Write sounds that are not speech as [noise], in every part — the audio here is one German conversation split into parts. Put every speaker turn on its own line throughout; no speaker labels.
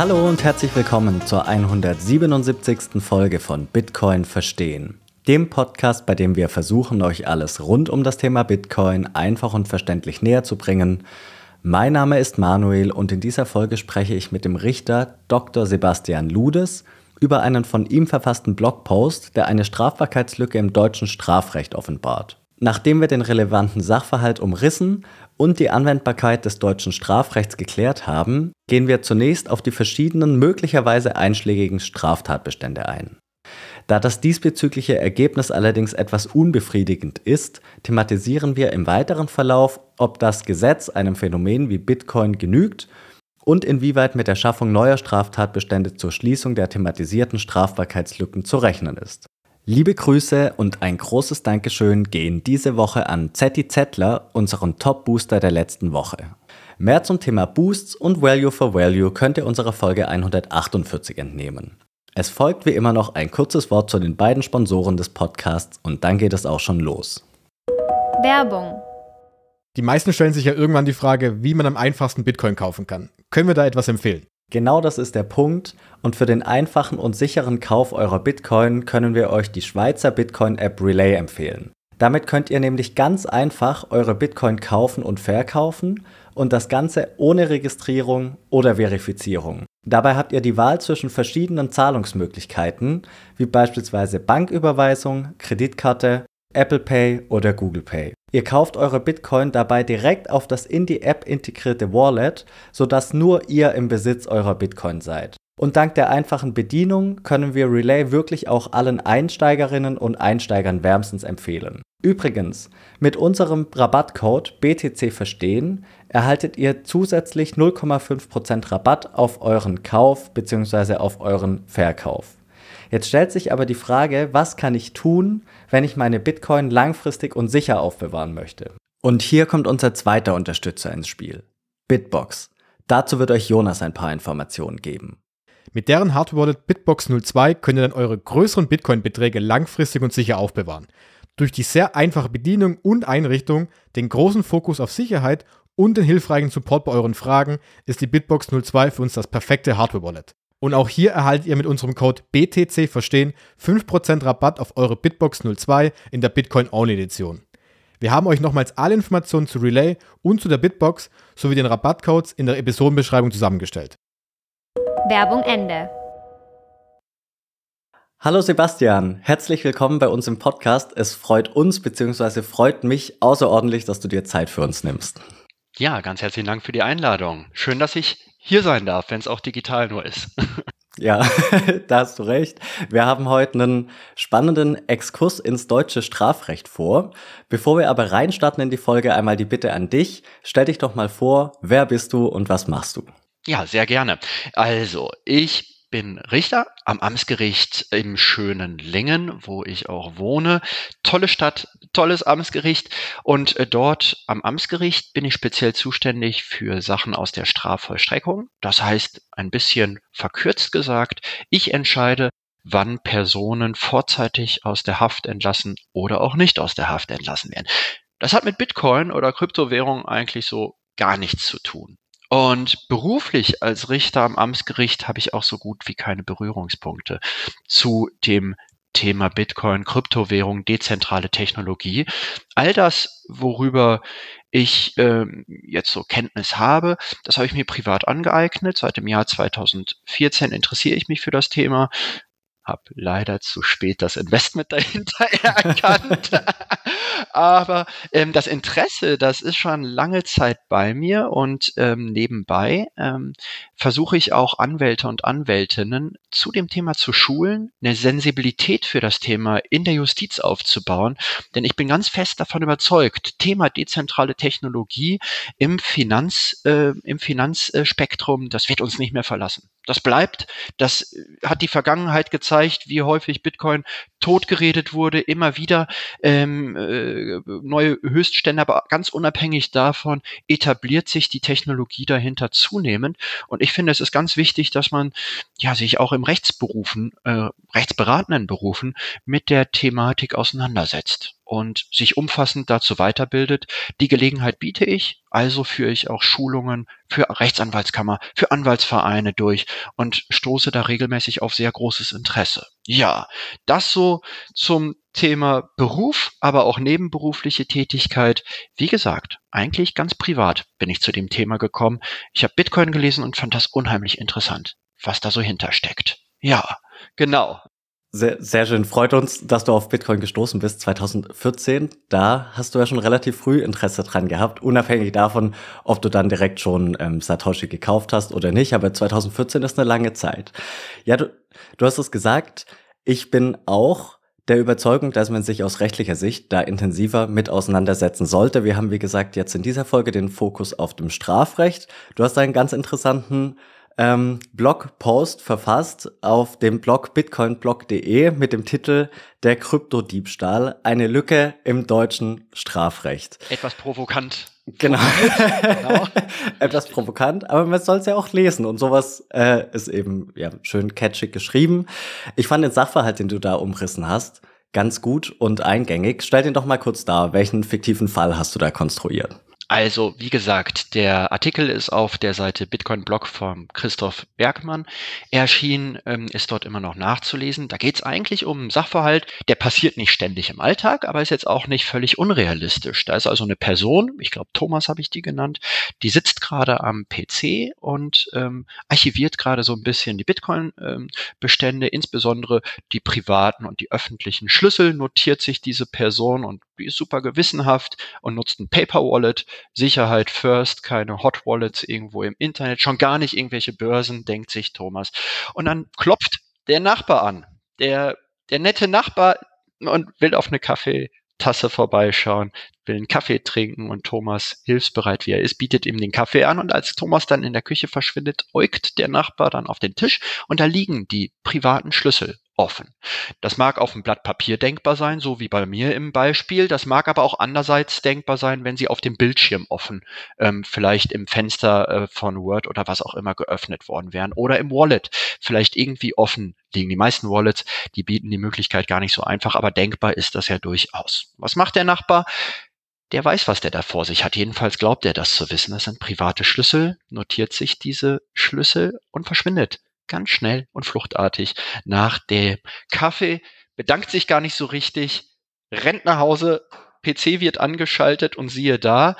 Hallo und herzlich willkommen zur 177. Folge von Bitcoin Verstehen, dem Podcast, bei dem wir versuchen, euch alles rund um das Thema Bitcoin einfach und verständlich näher zu bringen. Mein Name ist Manuel und in dieser Folge spreche ich mit dem Richter Dr. Sebastian Ludes über einen von ihm verfassten Blogpost, der eine Strafbarkeitslücke im deutschen Strafrecht offenbart. Nachdem wir den relevanten Sachverhalt umrissen und die Anwendbarkeit des deutschen Strafrechts geklärt haben, gehen wir zunächst auf die verschiedenen möglicherweise einschlägigen Straftatbestände ein. Da das diesbezügliche Ergebnis allerdings etwas unbefriedigend ist, thematisieren wir im weiteren Verlauf, ob das Gesetz einem Phänomen wie Bitcoin genügt und inwieweit mit der Schaffung neuer Straftatbestände zur Schließung der thematisierten Strafbarkeitslücken zu rechnen ist. Liebe Grüße und ein großes Dankeschön gehen diese Woche an Zetti Zettler, unseren Top-Booster der letzten Woche. Mehr zum Thema Boosts und Value for Value könnt ihr unserer Folge 148 entnehmen. Es folgt wie immer noch ein kurzes Wort zu den beiden Sponsoren des Podcasts und dann geht es auch schon los.
Werbung.
Die meisten stellen sich ja irgendwann die Frage, wie man am einfachsten Bitcoin kaufen kann. Können wir da etwas empfehlen?
Genau das ist der Punkt und für den einfachen und sicheren Kauf eurer Bitcoin können wir euch die Schweizer Bitcoin-App Relay empfehlen. Damit könnt ihr nämlich ganz einfach eure Bitcoin kaufen und verkaufen und das Ganze ohne Registrierung oder Verifizierung. Dabei habt ihr die Wahl zwischen verschiedenen Zahlungsmöglichkeiten, wie beispielsweise Banküberweisung, Kreditkarte, Apple Pay oder Google Pay. Ihr kauft eure Bitcoin dabei direkt auf das in die App integrierte Wallet, sodass nur ihr im Besitz eurer Bitcoin seid. Und dank der einfachen Bedienung können wir Relay wirklich auch allen Einsteigerinnen und Einsteigern wärmstens empfehlen. Übrigens, mit unserem Rabattcode BTC Verstehen erhaltet ihr zusätzlich 0,5% Rabatt auf euren Kauf bzw. auf euren Verkauf. Jetzt stellt sich aber die Frage, was kann ich tun, wenn ich meine Bitcoin langfristig und sicher aufbewahren möchte? Und hier kommt unser zweiter Unterstützer ins Spiel. Bitbox. Dazu wird euch Jonas ein paar Informationen geben.
Mit deren Hardware Wallet Bitbox 02 könnt ihr dann eure größeren Bitcoin-Beträge langfristig und sicher aufbewahren. Durch die sehr einfache Bedienung und Einrichtung, den großen Fokus auf Sicherheit und den hilfreichen Support bei euren Fragen ist die Bitbox 02 für uns das perfekte Hardware Wallet. Und auch hier erhaltet ihr mit unserem Code BTC Verstehen 5% Rabatt auf eure Bitbox 02 in der Bitcoin Only Edition. Wir haben euch nochmals alle Informationen zu Relay und zu der Bitbox sowie den Rabattcodes in der Episodenbeschreibung zusammengestellt.
Werbung Ende.
Hallo Sebastian, herzlich willkommen bei uns im Podcast. Es freut uns bzw. freut mich außerordentlich, dass du dir Zeit für uns nimmst.
Ja, ganz herzlichen Dank für die Einladung. Schön, dass ich hier sein darf, wenn es auch digital nur ist.
Ja, [laughs] da hast du recht. Wir haben heute einen spannenden Exkurs ins deutsche Strafrecht vor. Bevor wir aber reinstarten in die Folge, einmal die Bitte an dich. Stell dich doch mal vor, wer bist du und was machst du?
Ja, sehr gerne. Also, ich bin Richter am Amtsgericht im schönen Lingen, wo ich auch wohne. Tolle Stadt, tolles Amtsgericht. Und äh, dort am Amtsgericht bin ich speziell zuständig für Sachen aus der Strafvollstreckung. Das heißt, ein bisschen verkürzt gesagt, ich entscheide, wann Personen vorzeitig aus der Haft entlassen oder auch nicht aus der Haft entlassen werden. Das hat mit Bitcoin oder Kryptowährung eigentlich so gar nichts zu tun. Und beruflich als Richter am Amtsgericht habe ich auch so gut wie keine Berührungspunkte zu dem Thema Bitcoin, Kryptowährung, dezentrale Technologie. All das, worüber ich ähm, jetzt so Kenntnis habe, das habe ich mir privat angeeignet. Seit dem Jahr 2014 interessiere ich mich für das Thema, habe leider zu spät das Investment [laughs] dahinter erkannt. [laughs] Aber ähm, das Interesse, das ist schon lange Zeit bei mir und ähm, nebenbei ähm, versuche ich auch Anwälte und Anwältinnen zu dem Thema zu schulen, eine Sensibilität für das Thema in der Justiz aufzubauen. Denn ich bin ganz fest davon überzeugt, Thema dezentrale Technologie im Finanz, äh, im Finanzspektrum, das wird uns nicht mehr verlassen. Das bleibt, das hat die Vergangenheit gezeigt, wie häufig Bitcoin totgeredet wurde, immer wieder ähm, äh, neue Höchststände, aber ganz unabhängig davon etabliert sich die Technologie dahinter zunehmend. Und ich finde, es ist ganz wichtig, dass man ja sich auch im Rechtsberufen, äh, rechtsberatenden Berufen mit der Thematik auseinandersetzt und sich umfassend dazu weiterbildet. Die Gelegenheit biete ich, also führe ich auch Schulungen für Rechtsanwaltskammer, für Anwaltsvereine durch und stoße da regelmäßig auf sehr großes Interesse. Ja, das so zum Thema Beruf, aber auch nebenberufliche Tätigkeit. Wie gesagt, eigentlich ganz privat bin ich zu dem Thema gekommen. Ich habe Bitcoin gelesen und fand das unheimlich interessant, was da so hintersteckt. Ja, genau.
Sehr, sehr schön. Freut uns, dass du auf Bitcoin gestoßen bist 2014. Da hast du ja schon relativ früh Interesse dran gehabt, unabhängig davon, ob du dann direkt schon ähm, Satoshi gekauft hast oder nicht. Aber 2014 ist eine lange Zeit. Ja, du, du hast es gesagt. Ich bin auch der Überzeugung, dass man sich aus rechtlicher Sicht da intensiver mit auseinandersetzen sollte. Wir haben, wie gesagt, jetzt in dieser Folge den Fokus auf dem Strafrecht. Du hast einen ganz interessanten ähm, Blogpost verfasst auf dem Blog bitcoinblog.de mit dem Titel Der Kryptodiebstahl, eine Lücke im deutschen Strafrecht.
Etwas provokant.
Genau. [laughs] genau. [laughs] Etwas provokant, aber man soll es ja auch lesen und sowas äh, ist eben ja, schön catchig geschrieben. Ich fand den Sachverhalt, den du da umrissen hast, ganz gut und eingängig. Stell den doch mal kurz dar. Welchen fiktiven Fall hast du da konstruiert?
Also, wie gesagt, der Artikel ist auf der Seite Bitcoin Blog von Christoph Bergmann erschienen, ähm, ist dort immer noch nachzulesen. Da geht es eigentlich um einen Sachverhalt, der passiert nicht ständig im Alltag, aber ist jetzt auch nicht völlig unrealistisch. Da ist also eine Person, ich glaube Thomas habe ich die genannt, die sitzt gerade am PC und ähm, archiviert gerade so ein bisschen die Bitcoin-Bestände, ähm, insbesondere die privaten und die öffentlichen Schlüssel notiert sich diese Person und die ist super gewissenhaft und nutzt ein Paper Wallet Sicherheit first, keine Hot Wallets irgendwo im Internet, schon gar nicht irgendwelche Börsen, denkt sich Thomas. Und dann klopft der Nachbar an. Der, der nette Nachbar und will auf eine Kaffeetasse vorbeischauen, will einen Kaffee trinken und Thomas, hilfsbereit wie er ist, bietet ihm den Kaffee an und als Thomas dann in der Küche verschwindet, äugt der Nachbar dann auf den Tisch und da liegen die privaten Schlüssel offen. Das mag auf dem Blatt Papier denkbar sein, so wie bei mir im Beispiel. Das mag aber auch andererseits denkbar sein, wenn sie auf dem Bildschirm offen, ähm, vielleicht im Fenster äh, von Word oder was auch immer geöffnet worden wären oder im Wallet vielleicht irgendwie offen liegen. Die meisten Wallets, die bieten die Möglichkeit gar nicht so einfach, aber denkbar ist das ja durchaus. Was macht der Nachbar? Der weiß, was der da vor sich hat. Jedenfalls glaubt er das zu wissen. Das sind private Schlüssel, notiert sich diese Schlüssel und verschwindet ganz schnell und fluchtartig nach dem Kaffee, bedankt sich gar nicht so richtig, rennt nach Hause, PC wird angeschaltet und siehe da,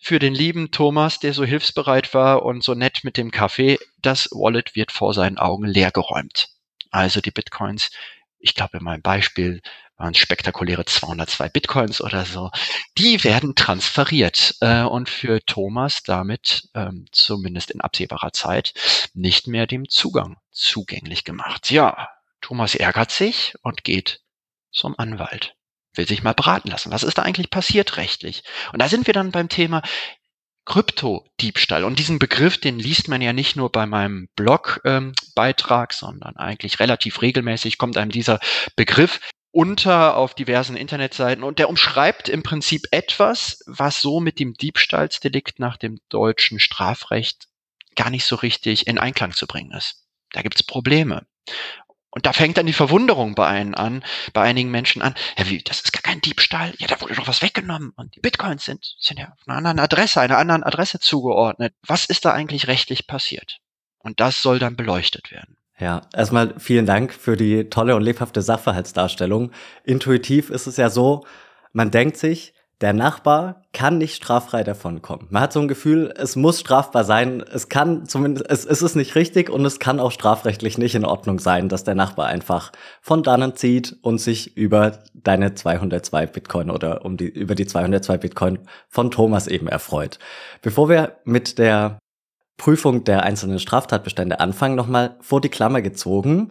für den lieben Thomas, der so hilfsbereit war und so nett mit dem Kaffee, das Wallet wird vor seinen Augen leergeräumt. Also die Bitcoins, ich glaube in meinem Beispiel waren spektakuläre 202 Bitcoins oder so, die werden transferiert äh, und für Thomas damit ähm, zumindest in absehbarer Zeit nicht mehr dem Zugang zugänglich gemacht. Ja, Thomas ärgert sich und geht zum Anwalt will sich mal beraten lassen. Was ist da eigentlich passiert rechtlich? Und da sind wir dann beim Thema Kryptodiebstahl. Und diesen Begriff, den liest man ja nicht nur bei meinem Blogbeitrag, ähm, sondern eigentlich relativ regelmäßig kommt einem dieser Begriff unter auf diversen Internetseiten und der umschreibt im Prinzip etwas, was so mit dem Diebstahlsdelikt nach dem deutschen Strafrecht gar nicht so richtig in Einklang zu bringen ist. Da gibt es Probleme. Und da fängt dann die Verwunderung bei einen an, bei einigen Menschen an. Ja, wie, das ist gar kein Diebstahl. Ja, da wurde doch was weggenommen. Und die Bitcoins sind, sind ja auf einer anderen Adresse, einer anderen Adresse zugeordnet. Was ist da eigentlich rechtlich passiert? Und das soll dann beleuchtet werden.
Ja, erstmal vielen Dank für die tolle und lebhafte Sachverhaltsdarstellung. Intuitiv ist es ja so, man denkt sich, der Nachbar kann nicht straffrei davonkommen. Man hat so ein Gefühl, es muss strafbar sein. Es kann zumindest, es, es ist nicht richtig und es kann auch strafrechtlich nicht in Ordnung sein, dass der Nachbar einfach von dannen zieht und sich über deine 202 Bitcoin oder um die, über die 202 Bitcoin von Thomas eben erfreut. Bevor wir mit der Prüfung der einzelnen Straftatbestände anfangen, nochmal vor die Klammer gezogen.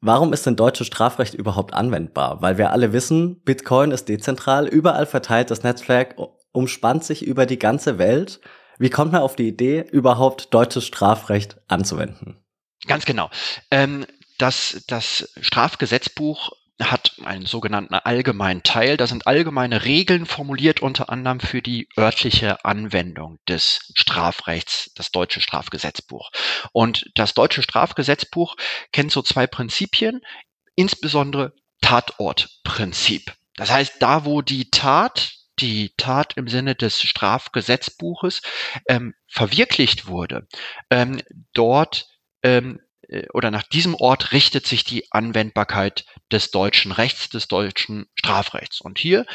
Warum ist denn deutsches Strafrecht überhaupt anwendbar? Weil wir alle wissen, Bitcoin ist dezentral, überall verteilt, das Netzwerk umspannt sich über die ganze Welt. Wie kommt man auf die Idee, überhaupt deutsches Strafrecht anzuwenden?
Ganz genau. Ähm, das, das Strafgesetzbuch hat einen sogenannten allgemeinen Teil. Da sind allgemeine Regeln formuliert, unter anderem für die örtliche Anwendung des Strafrechts, das deutsche Strafgesetzbuch. Und das deutsche Strafgesetzbuch kennt so zwei Prinzipien, insbesondere Tatortprinzip. Das heißt, da wo die Tat, die Tat im Sinne des Strafgesetzbuches ähm, verwirklicht wurde, ähm, dort ähm, äh, oder nach diesem Ort richtet sich die Anwendbarkeit des deutschen Rechts, des deutschen Strafrechts. Und hier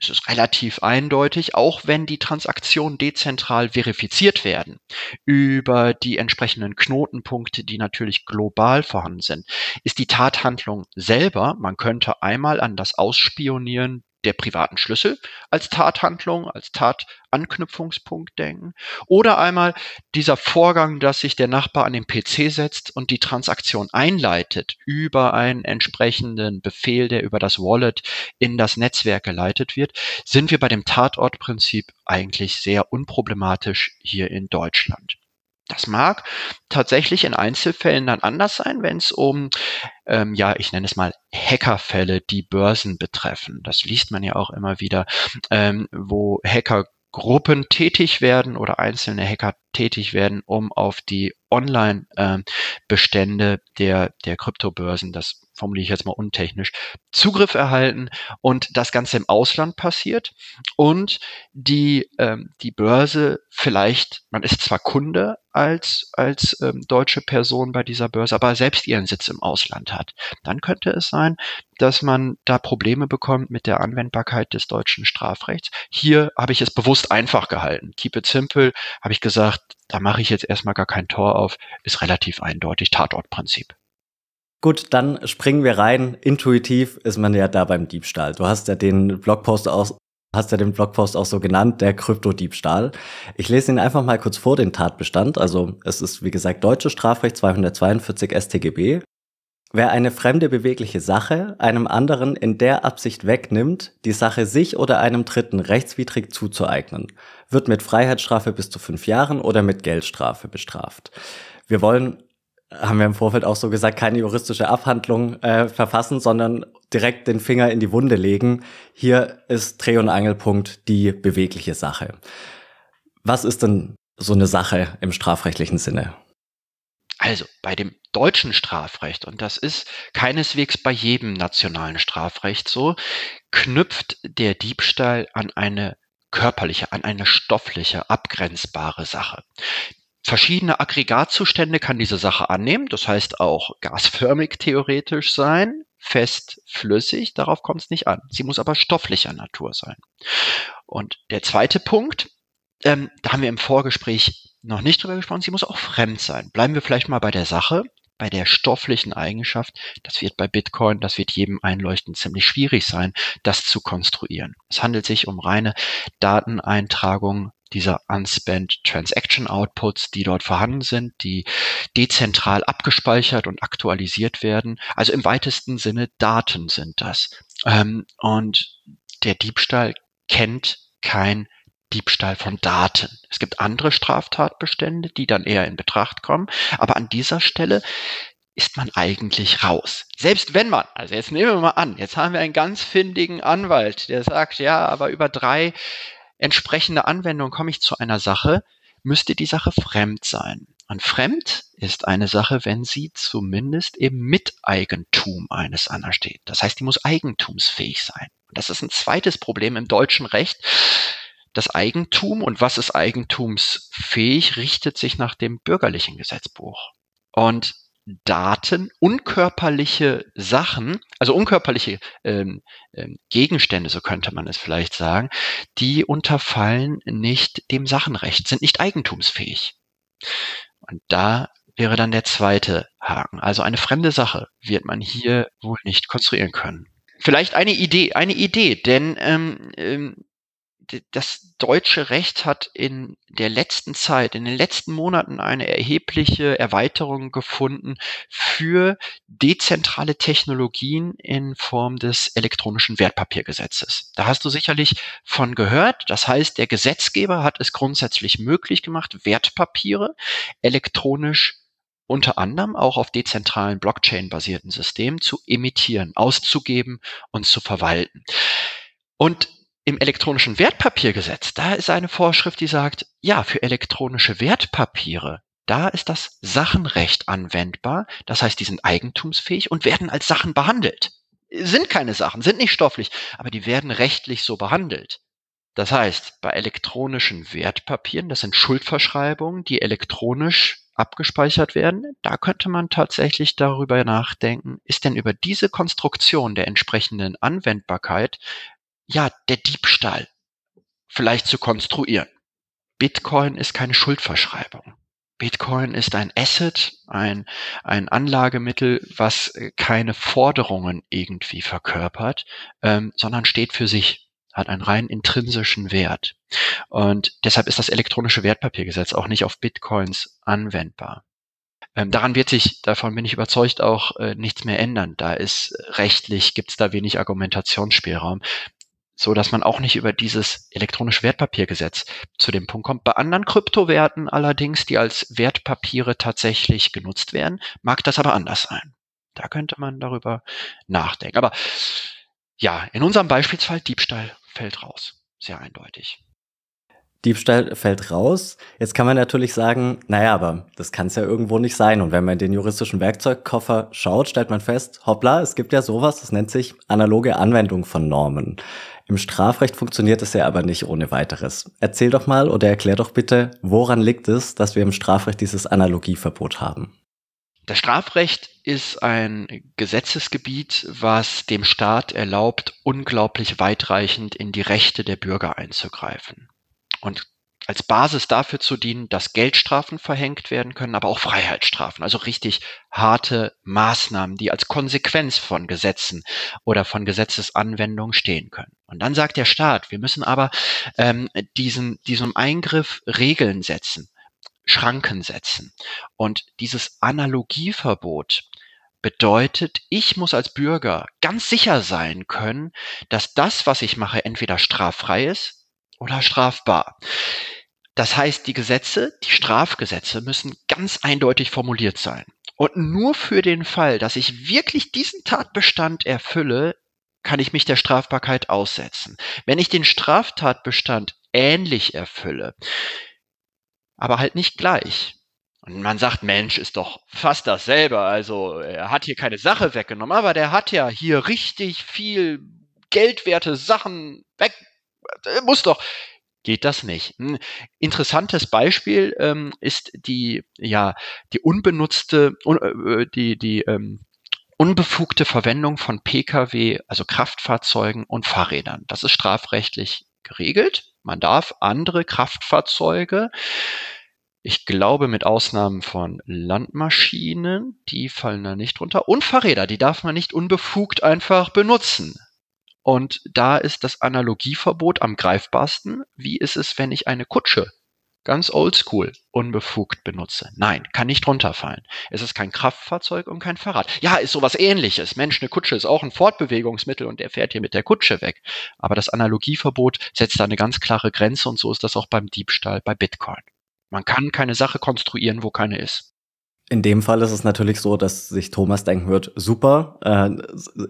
ist es relativ eindeutig, auch wenn die Transaktionen dezentral verifiziert werden über die entsprechenden Knotenpunkte, die natürlich global vorhanden sind, ist die Tathandlung selber, man könnte einmal an das Ausspionieren der privaten Schlüssel als Tathandlung, als Tatanknüpfungspunkt denken. Oder einmal dieser Vorgang, dass sich der Nachbar an den PC setzt und die Transaktion einleitet über einen entsprechenden Befehl, der über das Wallet in das Netzwerk geleitet wird, sind wir bei dem Tatortprinzip eigentlich sehr unproblematisch hier in Deutschland. Das mag tatsächlich in Einzelfällen dann anders sein, wenn es um, ähm, ja, ich nenne es mal Hackerfälle, die Börsen betreffen. Das liest man ja auch immer wieder, ähm, wo Hackergruppen tätig werden oder einzelne Hacker tätig werden, um auf die Online-Bestände ähm, der, der Kryptobörsen, das formuliere ich jetzt mal untechnisch, Zugriff erhalten und das Ganze im Ausland passiert und die, ähm, die Börse vielleicht, man ist zwar Kunde als, als ähm, deutsche Person bei dieser Börse, aber selbst ihren Sitz im Ausland hat. Dann könnte es sein, dass man da Probleme bekommt mit der Anwendbarkeit des deutschen Strafrechts. Hier habe ich es bewusst einfach gehalten. Keep it simple, habe ich gesagt, da mache ich jetzt erstmal gar kein Tor auf, ist relativ eindeutig Tatortprinzip.
Gut, dann springen wir rein. Intuitiv ist man ja da beim Diebstahl. Du hast ja den Blogpost auch, hast ja den Blogpost auch so genannt, der Kryptodiebstahl. Ich lese ihn einfach mal kurz vor, den Tatbestand. Also es ist, wie gesagt, deutsches Strafrecht 242 StGB. Wer eine fremde bewegliche Sache einem anderen in der Absicht wegnimmt, die Sache sich oder einem Dritten rechtswidrig zuzueignen, wird mit Freiheitsstrafe bis zu fünf Jahren oder mit Geldstrafe bestraft. Wir wollen haben wir im Vorfeld auch so gesagt, keine juristische Abhandlung äh, verfassen, sondern direkt den Finger in die Wunde legen. Hier ist Dreh- und Angelpunkt die bewegliche Sache. Was ist denn so eine Sache im strafrechtlichen Sinne?
Also bei dem deutschen Strafrecht, und das ist keineswegs bei jedem nationalen Strafrecht so, knüpft der Diebstahl an eine körperliche, an eine stoffliche, abgrenzbare Sache verschiedene Aggregatzustände kann diese Sache annehmen. Das heißt auch gasförmig theoretisch sein, fest, flüssig. Darauf kommt es nicht an. Sie muss aber stofflicher Natur sein. Und der zweite Punkt, ähm, da haben wir im Vorgespräch noch nicht drüber gesprochen, sie muss auch fremd sein. Bleiben wir vielleicht mal bei der Sache, bei der stofflichen Eigenschaft. Das wird bei Bitcoin, das wird jedem einleuchten ziemlich schwierig sein, das zu konstruieren. Es handelt sich um reine Dateneintragung dieser Unspent Transaction Outputs, die dort vorhanden sind, die dezentral abgespeichert und aktualisiert werden. Also im weitesten Sinne Daten sind das. Ähm, und der Diebstahl kennt kein Diebstahl von Daten. Es gibt andere Straftatbestände, die dann eher in Betracht kommen. Aber an dieser Stelle ist man eigentlich raus. Selbst wenn man, also jetzt nehmen wir mal an, jetzt haben wir einen ganz findigen Anwalt, der sagt, ja, aber über drei entsprechende Anwendung komme ich zu einer Sache, müsste die Sache fremd sein. Und fremd ist eine Sache, wenn sie zumindest im Miteigentum eines anderen steht. Das heißt, die muss eigentumsfähig sein. Und das ist ein zweites Problem im deutschen Recht. Das Eigentum und was ist eigentumsfähig, richtet sich nach dem bürgerlichen Gesetzbuch. Und Daten, unkörperliche Sachen, also unkörperliche ähm, ähm, Gegenstände, so könnte man es vielleicht sagen, die unterfallen nicht dem Sachenrecht, sind nicht eigentumsfähig. Und da wäre dann der zweite Haken. Also eine fremde Sache wird man hier wohl nicht konstruieren können. Vielleicht eine Idee, eine Idee, denn ähm, ähm, das deutsche Recht hat in der letzten Zeit, in den letzten Monaten eine erhebliche Erweiterung gefunden für dezentrale Technologien in Form des elektronischen Wertpapiergesetzes. Da hast du sicherlich von gehört. Das heißt, der Gesetzgeber hat es grundsätzlich möglich gemacht, Wertpapiere elektronisch unter anderem auch auf dezentralen Blockchain-basierten Systemen zu emittieren, auszugeben und zu verwalten. Und im elektronischen Wertpapiergesetz, da ist eine Vorschrift, die sagt, ja, für elektronische Wertpapiere, da ist das Sachenrecht anwendbar. Das heißt, die sind eigentumsfähig und werden als Sachen behandelt. Sind keine Sachen, sind nicht stofflich, aber die werden rechtlich so behandelt. Das heißt, bei elektronischen Wertpapieren, das sind Schuldverschreibungen, die elektronisch abgespeichert werden, da könnte man tatsächlich darüber nachdenken, ist denn über diese Konstruktion der entsprechenden Anwendbarkeit ja der Diebstahl vielleicht zu konstruieren. Bitcoin ist keine Schuldverschreibung. Bitcoin ist ein Asset, ein, ein Anlagemittel, was keine Forderungen irgendwie verkörpert, ähm, sondern steht für sich hat einen rein intrinsischen Wert. Und deshalb ist das elektronische Wertpapiergesetz auch nicht auf Bitcoins anwendbar. Ähm, daran wird sich, davon bin ich überzeugt, auch äh, nichts mehr ändern. Da ist rechtlich, gibt es da wenig Argumentationsspielraum, so dass man auch nicht über dieses elektronische Wertpapiergesetz zu dem Punkt kommt. Bei anderen Kryptowerten allerdings, die als Wertpapiere tatsächlich genutzt werden, mag das aber anders sein. Da könnte man darüber nachdenken. Aber ja, in unserem Beispielsfall Diebstahl fällt raus. Sehr eindeutig.
Diebstahl fällt raus. Jetzt kann man natürlich sagen, naja, aber das kann es ja irgendwo nicht sein. Und wenn man in den juristischen Werkzeugkoffer schaut, stellt man fest, hoppla, es gibt ja sowas, das nennt sich analoge Anwendung von Normen. Im Strafrecht funktioniert es ja aber nicht ohne weiteres. Erzähl doch mal oder erklär doch bitte, woran liegt es, dass wir im Strafrecht dieses Analogieverbot haben?
Das Strafrecht ist ein Gesetzesgebiet, was dem Staat erlaubt, unglaublich weitreichend in die Rechte der Bürger einzugreifen. Und als Basis dafür zu dienen, dass Geldstrafen verhängt werden können, aber auch Freiheitsstrafen, also richtig harte Maßnahmen, die als Konsequenz von Gesetzen oder von Gesetzesanwendungen stehen können. Und dann sagt der Staat, wir müssen aber ähm, diesen, diesem Eingriff Regeln setzen. Schranken setzen. Und dieses Analogieverbot bedeutet, ich muss als Bürger ganz sicher sein können, dass das, was ich mache, entweder straffrei ist oder strafbar. Das heißt, die Gesetze, die Strafgesetze müssen ganz eindeutig formuliert sein. Und nur für den Fall, dass ich wirklich diesen Tatbestand erfülle, kann ich mich der Strafbarkeit aussetzen. Wenn ich den Straftatbestand ähnlich erfülle, aber halt nicht gleich. Und man sagt, Mensch, ist doch fast dasselbe. Also er hat hier keine Sache weggenommen, aber der hat ja hier richtig viel geldwerte Sachen weg. Muss doch. Geht das nicht? Ein interessantes Beispiel ähm, ist die, ja, die unbenutzte, un, äh, die, die ähm, unbefugte Verwendung von Pkw, also Kraftfahrzeugen und Fahrrädern. Das ist strafrechtlich geregelt. Man darf andere Kraftfahrzeuge, ich glaube mit Ausnahmen von Landmaschinen, die fallen da nicht drunter, und Fahrräder, die darf man nicht unbefugt einfach benutzen. Und da ist das Analogieverbot am greifbarsten. Wie ist es, wenn ich eine Kutsche ganz oldschool unbefugt benutze. Nein, kann nicht runterfallen. Es ist kein Kraftfahrzeug und kein Fahrrad. Ja, ist sowas ähnliches. Mensch, eine Kutsche ist auch ein Fortbewegungsmittel und der fährt hier mit der Kutsche weg. Aber das Analogieverbot setzt da eine ganz klare Grenze und so ist das auch beim Diebstahl bei Bitcoin. Man kann keine Sache konstruieren, wo keine ist.
In dem Fall ist es natürlich so, dass sich Thomas denken wird, super, äh,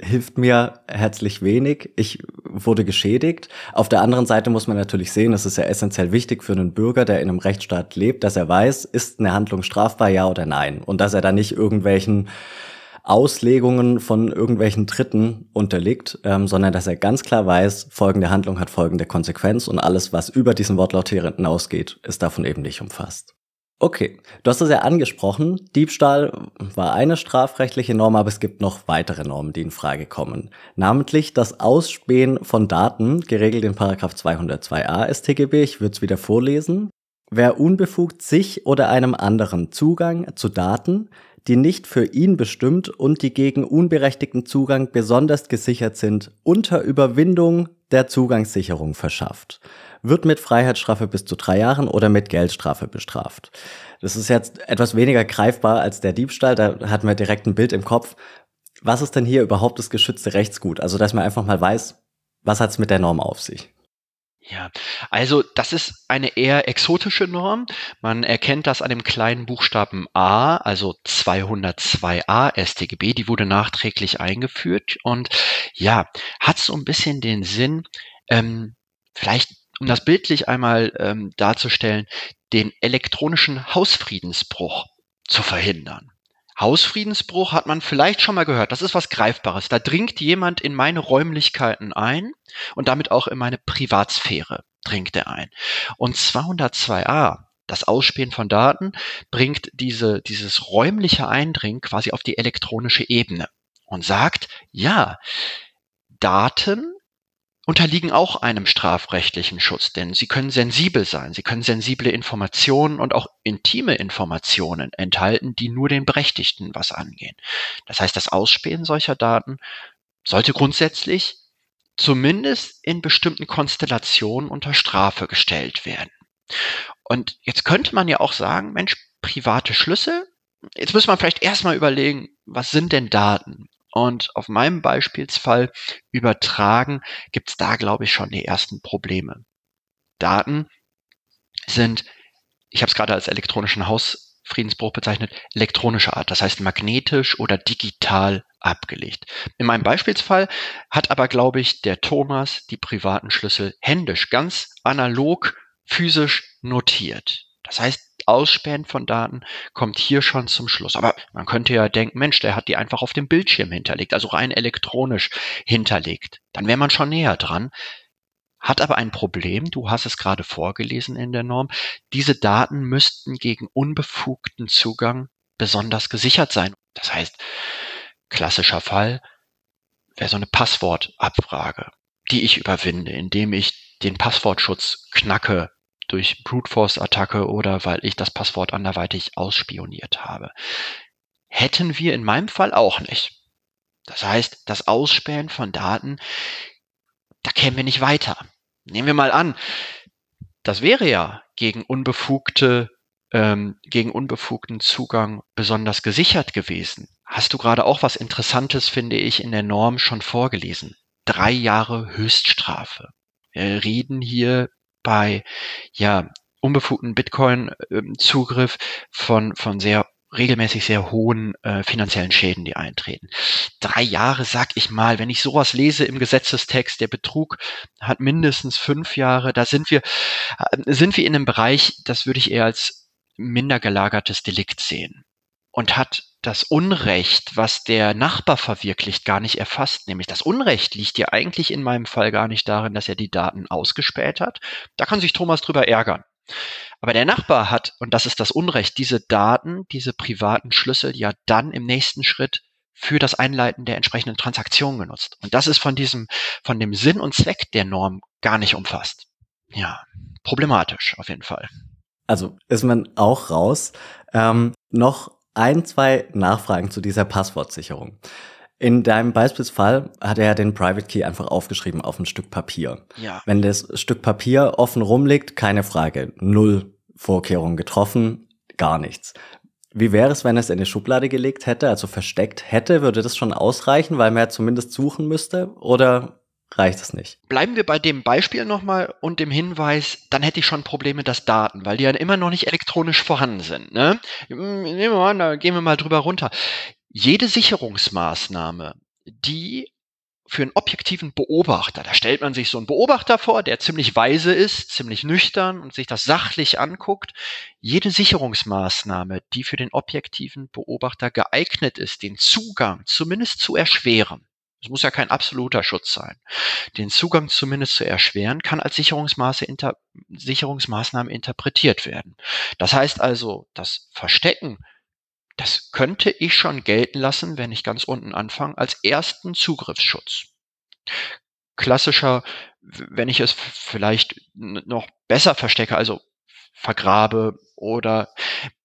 hilft mir herzlich wenig, ich wurde geschädigt. Auf der anderen Seite muss man natürlich sehen, es ist ja essentiell wichtig für einen Bürger, der in einem Rechtsstaat lebt, dass er weiß, ist eine Handlung strafbar, ja oder nein. Und dass er da nicht irgendwelchen Auslegungen von irgendwelchen Dritten unterliegt, ähm, sondern dass er ganz klar weiß, folgende Handlung hat folgende Konsequenz und alles, was über diesen Wortlaut hinausgeht, ist davon eben nicht umfasst. Okay, du hast es ja angesprochen. Diebstahl war eine strafrechtliche Norm, aber es gibt noch weitere Normen, die in Frage kommen. Namentlich das Ausspähen von Daten, geregelt in Paragraph 202a StGB. Ich würde es wieder vorlesen. Wer unbefugt sich oder einem anderen Zugang zu Daten, die nicht für ihn bestimmt und die gegen unberechtigten Zugang besonders gesichert sind, unter Überwindung der Zugangssicherung verschafft wird mit Freiheitsstrafe bis zu drei Jahren oder mit Geldstrafe bestraft. Das ist jetzt etwas weniger greifbar als der Diebstahl, da hat man direkt ein Bild im Kopf. Was ist denn hier überhaupt das geschützte Rechtsgut? Also, dass man einfach mal weiß, was hat's mit der Norm auf sich?
Ja, also das ist eine eher exotische Norm. Man erkennt das an dem kleinen Buchstaben A, also 202a StGB. Die wurde nachträglich eingeführt und ja, hat so ein bisschen den Sinn, ähm, vielleicht um das bildlich einmal ähm, darzustellen, den elektronischen Hausfriedensbruch zu verhindern. Hausfriedensbruch hat man vielleicht schon mal gehört. Das ist was Greifbares. Da dringt jemand in meine Räumlichkeiten ein und damit auch in meine Privatsphäre dringt er ein. Und 202a, das Ausspähen von Daten, bringt diese, dieses räumliche Eindringen quasi auf die elektronische Ebene und sagt, ja, Daten unterliegen auch einem strafrechtlichen Schutz, denn sie können sensibel sein, sie können sensible Informationen und auch intime Informationen enthalten, die nur den Berechtigten was angehen. Das heißt, das Ausspähen solcher Daten sollte grundsätzlich zumindest in bestimmten Konstellationen unter Strafe gestellt werden. Und jetzt könnte man ja auch sagen, Mensch, private Schlüssel, jetzt muss man vielleicht erstmal überlegen, was sind denn Daten? Und auf meinem Beispielsfall übertragen gibt es da, glaube ich, schon die ersten Probleme. Daten sind, ich habe es gerade als elektronischen Hausfriedensbruch bezeichnet, elektronischer Art, das heißt magnetisch oder digital abgelegt. In meinem Beispielsfall hat aber, glaube ich, der Thomas die privaten Schlüssel händisch, ganz analog, physisch notiert. Das heißt, Ausspähen von Daten kommt hier schon zum Schluss. Aber man könnte ja denken, Mensch, der hat die einfach auf dem Bildschirm hinterlegt, also rein elektronisch hinterlegt. Dann wäre man schon näher dran. Hat aber ein Problem, du hast es gerade vorgelesen in der Norm, diese Daten müssten gegen unbefugten Zugang besonders gesichert sein. Das heißt, klassischer Fall wäre so eine Passwortabfrage, die ich überwinde, indem ich den Passwortschutz knacke durch Brute Force Attacke oder weil ich das Passwort anderweitig ausspioniert habe. Hätten wir in meinem Fall auch nicht. Das heißt, das Ausspähen von Daten, da kämen wir nicht weiter. Nehmen wir mal an, das wäre ja gegen unbefugte ähm, gegen unbefugten Zugang besonders gesichert gewesen. Hast du gerade auch was Interessantes, finde ich, in der Norm schon vorgelesen? Drei Jahre Höchststrafe. Wir reden hier bei ja, unbefugten Bitcoin-Zugriff von, von sehr regelmäßig sehr hohen äh, finanziellen Schäden, die eintreten. Drei Jahre, sag ich mal, wenn ich sowas lese im Gesetzestext, der Betrug hat mindestens fünf Jahre, da sind wir, äh, sind wir in einem Bereich, das würde ich eher als minder gelagertes Delikt sehen und hat das Unrecht, was der Nachbar verwirklicht, gar nicht erfasst. Nämlich das Unrecht liegt ja eigentlich in meinem Fall gar nicht darin, dass er die Daten ausgespäht hat. Da kann sich Thomas drüber ärgern. Aber der Nachbar hat, und das ist das Unrecht, diese Daten, diese privaten Schlüssel ja dann im nächsten Schritt für das Einleiten der entsprechenden Transaktion genutzt. Und das ist von diesem, von dem Sinn und Zweck der Norm gar nicht umfasst. Ja, problematisch auf jeden Fall.
Also ist man auch raus. Ähm, noch ein, zwei Nachfragen zu dieser Passwortsicherung. In deinem Beispielsfall hat er den Private Key einfach aufgeschrieben auf ein Stück Papier.
Ja.
Wenn das Stück Papier offen rumliegt, keine Frage. Null Vorkehrungen getroffen, gar nichts. Wie wäre es, wenn er es in eine Schublade gelegt hätte, also versteckt hätte? Würde das schon ausreichen, weil man ja zumindest suchen müsste? Oder reicht es nicht.
Bleiben wir bei dem Beispiel nochmal und dem Hinweis, dann hätte ich schon Probleme, dass Daten, weil die ja immer noch nicht elektronisch vorhanden sind. Ne? Hm, nehmen wir mal da gehen wir mal drüber runter. Jede Sicherungsmaßnahme, die für einen objektiven Beobachter, da stellt man sich so einen Beobachter vor, der ziemlich weise ist, ziemlich nüchtern und sich das sachlich anguckt. Jede Sicherungsmaßnahme, die für den objektiven Beobachter geeignet ist, den Zugang zumindest zu erschweren, es muss ja kein absoluter Schutz sein. Den Zugang zumindest zu erschweren, kann als Sicherungsmaße inter, Sicherungsmaßnahme interpretiert werden. Das heißt also, das Verstecken, das könnte ich schon gelten lassen, wenn ich ganz unten anfange, als ersten Zugriffsschutz. Klassischer, wenn ich es vielleicht noch besser verstecke, also vergrabe oder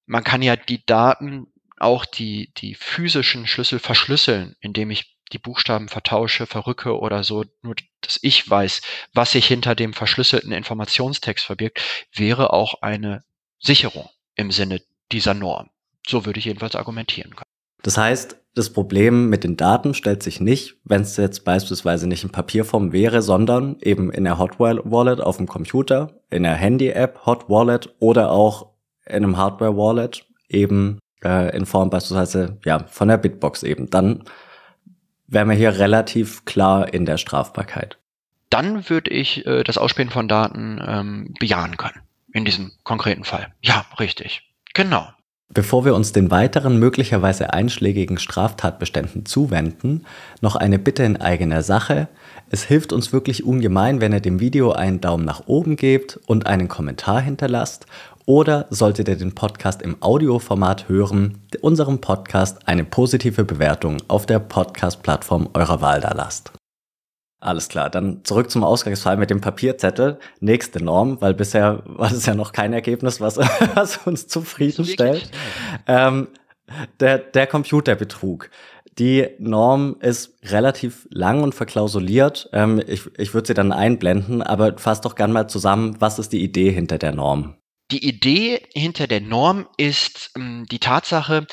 man kann ja die Daten auch die, die physischen Schlüssel verschlüsseln, indem ich die Buchstaben vertausche, verrücke oder so, nur dass ich weiß, was sich hinter dem verschlüsselten Informationstext verbirgt, wäre auch eine Sicherung im Sinne dieser Norm. So würde ich jedenfalls argumentieren können.
Das heißt, das Problem mit den Daten stellt sich nicht, wenn es jetzt beispielsweise nicht in Papierform wäre, sondern eben in der Hot Wallet auf dem Computer, in der Handy-App Hot Wallet oder auch in einem Hardware Wallet eben äh, in Form beispielsweise ja von der Bitbox eben. Dann wären wir hier relativ klar in der Strafbarkeit.
Dann würde ich äh, das Ausspielen von Daten ähm, bejahen können. In diesem konkreten Fall. Ja, richtig. Genau.
Bevor wir uns den weiteren möglicherweise einschlägigen Straftatbeständen zuwenden, noch eine Bitte in eigener Sache. Es hilft uns wirklich ungemein, wenn ihr dem Video einen Daumen nach oben gebt und einen Kommentar hinterlasst. Oder solltet ihr den Podcast im Audioformat hören, unserem Podcast eine positive Bewertung auf der Podcast-Plattform eurer Wahl da lasst. Alles klar, dann zurück zum Ausgangsfall mit dem Papierzettel. Nächste Norm, weil bisher war das ja noch kein Ergebnis, was, [laughs] was uns zufriedenstellt. Ähm, der, der Computerbetrug. Die Norm ist relativ lang und verklausuliert. Ähm, ich ich würde sie dann einblenden, aber fass doch gern mal zusammen, was ist die Idee hinter der Norm?
Die Idee hinter der Norm ist ähm, die Tatsache,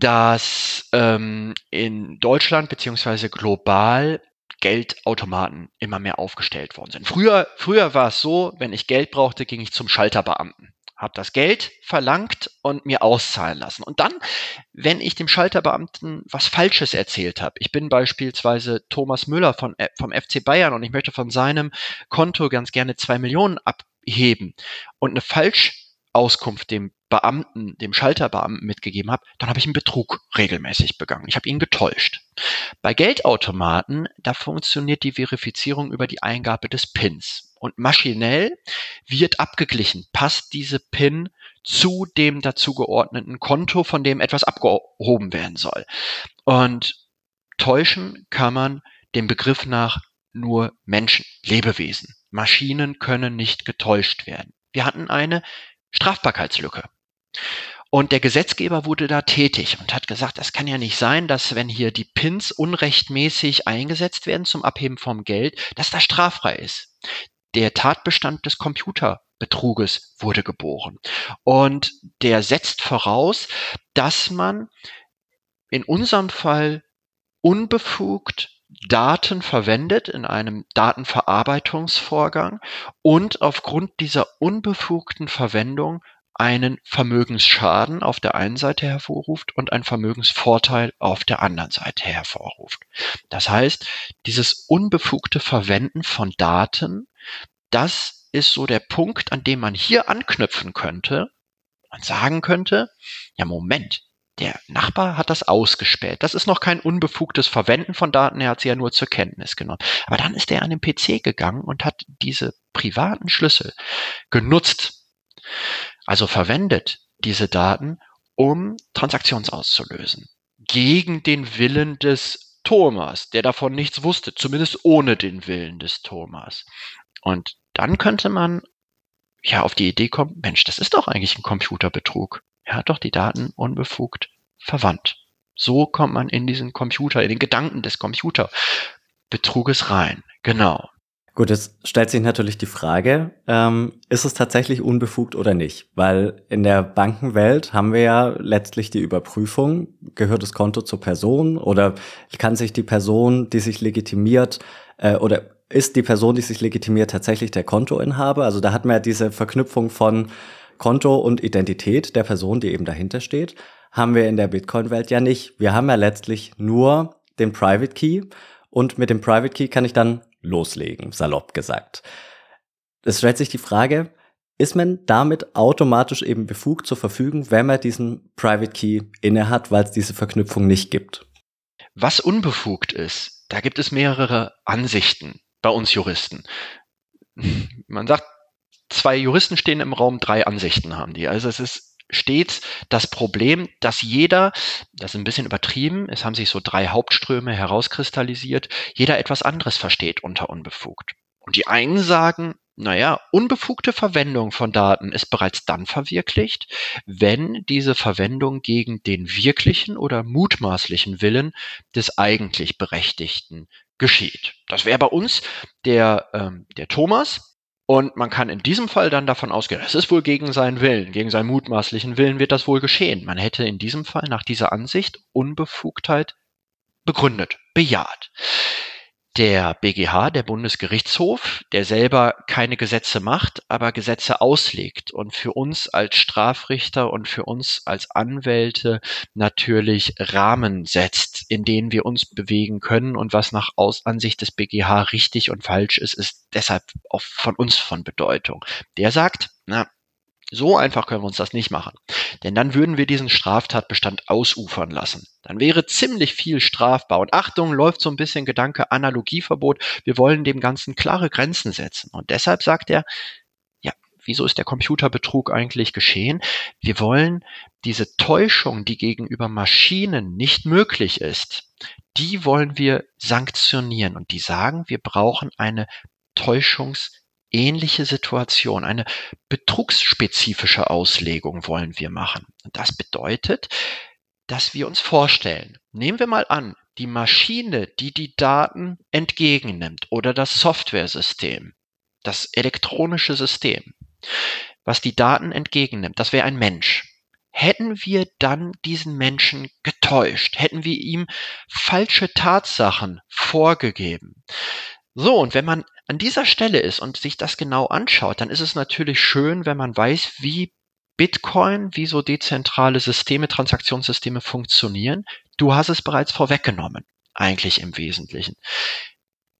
dass ähm, in Deutschland beziehungsweise global Geldautomaten immer mehr aufgestellt worden sind. Früher, früher war es so, wenn ich Geld brauchte, ging ich zum Schalterbeamten, habe das Geld verlangt und mir auszahlen lassen. Und dann, wenn ich dem Schalterbeamten was Falsches erzählt habe, ich bin beispielsweise Thomas Müller von, äh, vom FC Bayern und ich möchte von seinem Konto ganz gerne zwei Millionen abheben und eine Falschauskunft dem Beamten, dem Schalterbeamten mitgegeben habe, dann habe ich einen Betrug regelmäßig begangen. Ich habe ihn getäuscht. Bei Geldautomaten, da funktioniert die Verifizierung über die Eingabe des PINs. Und maschinell wird abgeglichen, passt diese PIN zu dem dazugeordneten Konto, von dem etwas abgehoben werden soll. Und täuschen kann man dem Begriff nach nur Menschen, Lebewesen. Maschinen können nicht getäuscht werden. Wir hatten eine Strafbarkeitslücke. Und der Gesetzgeber wurde da tätig und hat gesagt, das kann ja nicht sein, dass wenn hier die Pins unrechtmäßig eingesetzt werden zum Abheben vom Geld, dass das straffrei ist. Der Tatbestand des Computerbetruges wurde geboren. Und der setzt voraus, dass man in unserem Fall unbefugt Daten verwendet in einem Datenverarbeitungsvorgang und aufgrund dieser unbefugten Verwendung einen Vermögensschaden auf der einen Seite hervorruft und einen Vermögensvorteil auf der anderen Seite hervorruft. Das heißt, dieses unbefugte Verwenden von Daten, das ist so der Punkt, an dem man hier anknüpfen könnte und sagen könnte, ja Moment, der Nachbar hat das ausgespäht. Das ist noch kein unbefugtes Verwenden von Daten, er hat sie ja nur zur Kenntnis genommen. Aber dann ist er an den PC gegangen und hat diese privaten Schlüssel genutzt also verwendet diese Daten, um Transaktions auszulösen. Gegen den Willen des Thomas, der davon nichts wusste, zumindest ohne den Willen des Thomas. Und dann könnte man ja auf die Idee kommen, Mensch, das ist doch eigentlich ein Computerbetrug. Er hat doch die Daten unbefugt verwandt. So kommt man in diesen Computer, in den Gedanken des Computerbetruges rein. Genau.
Gut, jetzt stellt sich natürlich die Frage, ähm, ist es tatsächlich unbefugt oder nicht? Weil in der Bankenwelt haben wir ja letztlich die Überprüfung, gehört das Konto zur Person oder kann sich die Person, die sich legitimiert, äh, oder ist die Person, die sich legitimiert, tatsächlich der Kontoinhaber? Also da hat man ja diese Verknüpfung von Konto und Identität der Person, die eben dahinter steht, haben wir in der Bitcoin-Welt ja nicht. Wir haben ja letztlich nur den Private Key und mit dem Private Key kann ich dann loslegen, salopp gesagt. Es stellt sich die Frage, ist man damit automatisch eben befugt zu verfügen, wenn man diesen Private Key innehat, weil es diese Verknüpfung nicht gibt?
Was unbefugt ist, da gibt es mehrere Ansichten bei uns Juristen. Man sagt, zwei Juristen stehen im Raum, drei Ansichten haben die. Also es ist stets das Problem, dass jeder, das ist ein bisschen übertrieben, es haben sich so drei Hauptströme herauskristallisiert, jeder etwas anderes versteht unter unbefugt. Und die einen sagen, naja, unbefugte Verwendung von Daten ist bereits dann verwirklicht, wenn diese Verwendung gegen den wirklichen oder mutmaßlichen Willen des eigentlich Berechtigten geschieht. Das wäre bei uns der, ähm, der Thomas, Und man kann in diesem Fall dann davon ausgehen, es ist wohl gegen seinen Willen, gegen seinen mutmaßlichen Willen wird das wohl geschehen. Man hätte in diesem Fall nach dieser Ansicht Unbefugtheit begründet, bejaht der BGH, der Bundesgerichtshof, der selber keine Gesetze macht, aber Gesetze auslegt und für uns als Strafrichter und für uns als Anwälte natürlich Rahmen setzt, in denen wir uns bewegen können und was nach Aus Ansicht des BGH richtig und falsch ist, ist deshalb auch von uns von Bedeutung. Der sagt, na, so einfach können wir uns das nicht machen. Denn dann würden wir diesen Straftatbestand ausufern lassen. Dann wäre ziemlich viel strafbar. Und Achtung, läuft so ein bisschen Gedanke Analogieverbot. Wir wollen dem Ganzen klare Grenzen setzen. Und deshalb sagt er, ja, wieso ist der Computerbetrug eigentlich geschehen? Wir wollen diese Täuschung, die gegenüber Maschinen nicht möglich ist, die wollen wir sanktionieren. Und die sagen, wir brauchen eine Täuschungs- ähnliche Situation, eine betrugsspezifische Auslegung wollen wir machen. Und das bedeutet, dass wir uns vorstellen, nehmen wir mal an, die Maschine, die die Daten entgegennimmt oder das Softwaresystem, das elektronische System, was die Daten entgegennimmt, das wäre ein Mensch. Hätten wir dann diesen Menschen getäuscht, hätten wir ihm falsche Tatsachen vorgegeben, so, und wenn man an dieser Stelle ist und sich das genau anschaut, dann ist es natürlich schön, wenn man weiß, wie Bitcoin, wie so dezentrale Systeme, Transaktionssysteme funktionieren. Du hast es bereits vorweggenommen, eigentlich im Wesentlichen.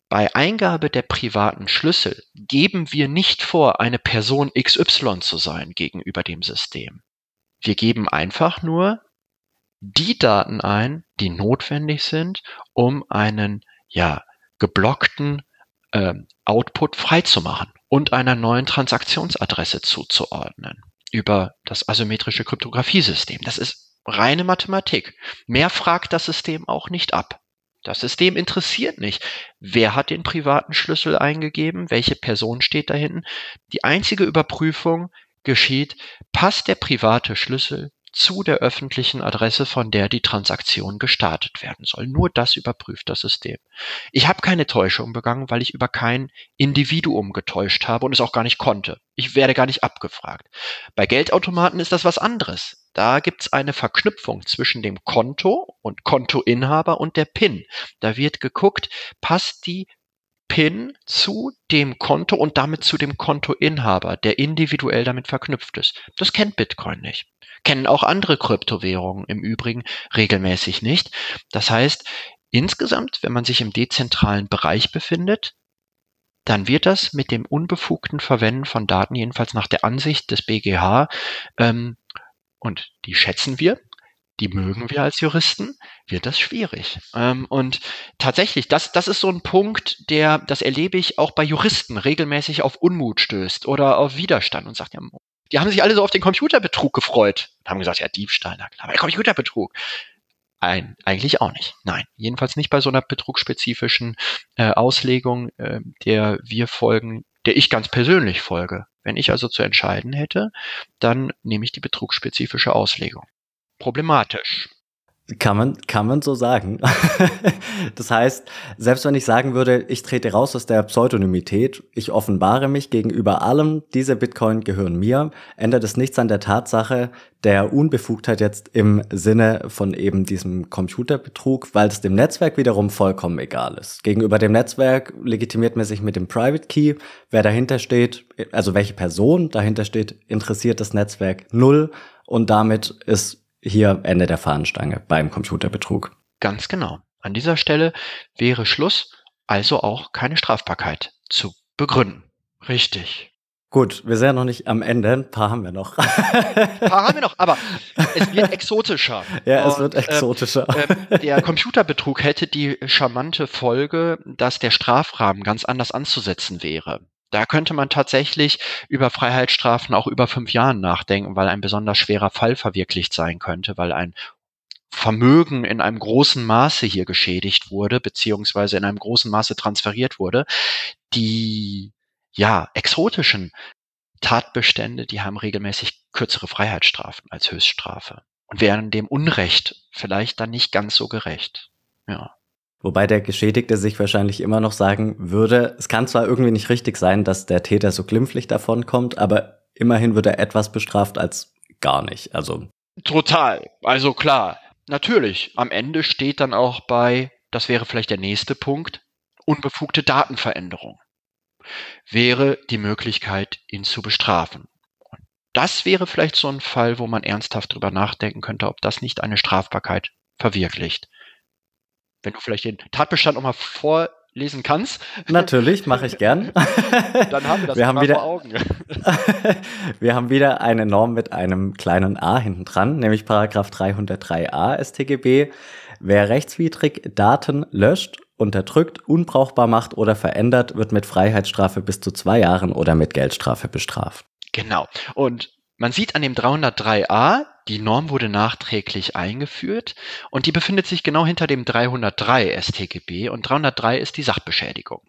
Bei Eingabe der privaten Schlüssel geben wir nicht vor, eine Person XY zu sein gegenüber dem System. Wir geben einfach nur die Daten ein, die notwendig sind, um einen ja, geblockten äh, Output freizumachen und einer neuen Transaktionsadresse zuzuordnen über das asymmetrische Kryptographiesystem. Das ist reine Mathematik. Mehr fragt das System auch nicht ab. Das System interessiert nicht, wer hat den privaten Schlüssel eingegeben, welche Person steht da hinten. Die einzige Überprüfung geschieht, passt der private Schlüssel zu der öffentlichen Adresse, von der die Transaktion gestartet werden soll. Nur das überprüft das System. Ich habe keine Täuschung begangen, weil ich über kein Individuum getäuscht habe und es auch gar nicht konnte. Ich werde gar nicht abgefragt. Bei Geldautomaten ist das was anderes. Da gibt es eine Verknüpfung zwischen dem Konto und Kontoinhaber und der PIN. Da wird geguckt, passt die PIN zu dem Konto und damit zu dem Kontoinhaber, der individuell damit verknüpft ist. Das kennt Bitcoin nicht. Kennen auch andere Kryptowährungen im Übrigen regelmäßig nicht. Das heißt, insgesamt, wenn man sich im dezentralen Bereich befindet, dann wird das mit dem unbefugten Verwenden von Daten, jedenfalls nach der Ansicht des BGH, ähm, und die schätzen wir, die mögen wir als Juristen, wird das schwierig. Ähm, und tatsächlich, das, das ist so ein Punkt, der, das erlebe ich auch bei Juristen regelmäßig auf Unmut stößt oder auf Widerstand und sagt, ja, die haben sich alle so auf den Computerbetrug gefreut und haben gesagt, ja, Diebstahl, na klar, aber Computerbetrug. Ein, eigentlich auch nicht. Nein, jedenfalls nicht bei so einer betrugsspezifischen äh, Auslegung, äh, der wir folgen, der ich ganz persönlich folge. Wenn ich also zu entscheiden hätte, dann nehme ich die betrugsspezifische Auslegung problematisch.
Kann man, kann man so sagen. [laughs] das heißt, selbst wenn ich sagen würde, ich trete raus aus der Pseudonymität, ich offenbare mich gegenüber allem, diese Bitcoin gehören mir, ändert es nichts an der Tatsache der Unbefugtheit jetzt im Sinne von eben diesem Computerbetrug, weil es dem Netzwerk wiederum vollkommen egal ist. Gegenüber dem Netzwerk legitimiert man sich mit dem Private Key. Wer dahinter steht, also welche Person dahinter steht, interessiert das Netzwerk null und damit ist hier Ende der Fahnenstange beim Computerbetrug.
Ganz genau. An dieser Stelle wäre Schluss, also auch keine Strafbarkeit zu begründen. Richtig.
Gut, wir sind ja noch nicht am Ende. Ein paar haben wir noch.
Ein paar haben wir noch, aber es wird exotischer. [laughs]
Ja, es Und, wird exotischer.
Äh, der Computerbetrug hätte die charmante Folge, dass der Strafrahmen ganz anders anzusetzen wäre. Da könnte man tatsächlich über Freiheitsstrafen auch über fünf Jahren nachdenken, weil ein besonders schwerer Fall verwirklicht sein könnte, weil ein Vermögen in einem großen Maße hier geschädigt wurde, beziehungsweise in einem großen Maße transferiert wurde. Die, ja, exotischen Tatbestände, die haben regelmäßig kürzere Freiheitsstrafen als Höchststrafe und wären dem Unrecht vielleicht dann nicht ganz so gerecht. Ja.
Wobei der Geschädigte sich wahrscheinlich immer noch sagen würde, es kann zwar irgendwie nicht richtig sein, dass der Täter so glimpflich davonkommt, aber immerhin wird er etwas bestraft als gar nicht. Also.
Total. Also klar. Natürlich. Am Ende steht dann auch bei, das wäre vielleicht der nächste Punkt, unbefugte Datenveränderung. Wäre die Möglichkeit, ihn zu bestrafen. Und das wäre vielleicht so ein Fall, wo man ernsthaft drüber nachdenken könnte, ob das nicht eine Strafbarkeit verwirklicht. Wenn du vielleicht den Tatbestand nochmal vorlesen kannst.
Natürlich, mache ich gern. [laughs]
Dann haben wir das
wir haben wieder,
vor Augen. [laughs]
wir haben wieder eine Norm mit einem kleinen a hinten dran, nämlich Paragraph 303a StGB. Wer rechtswidrig Daten löscht, unterdrückt, unbrauchbar macht oder verändert, wird mit Freiheitsstrafe bis zu zwei Jahren oder mit Geldstrafe bestraft.
Genau. Und man sieht an dem 303a, die Norm wurde nachträglich eingeführt und die befindet sich genau hinter dem 303 StGB und 303 ist die Sachbeschädigung.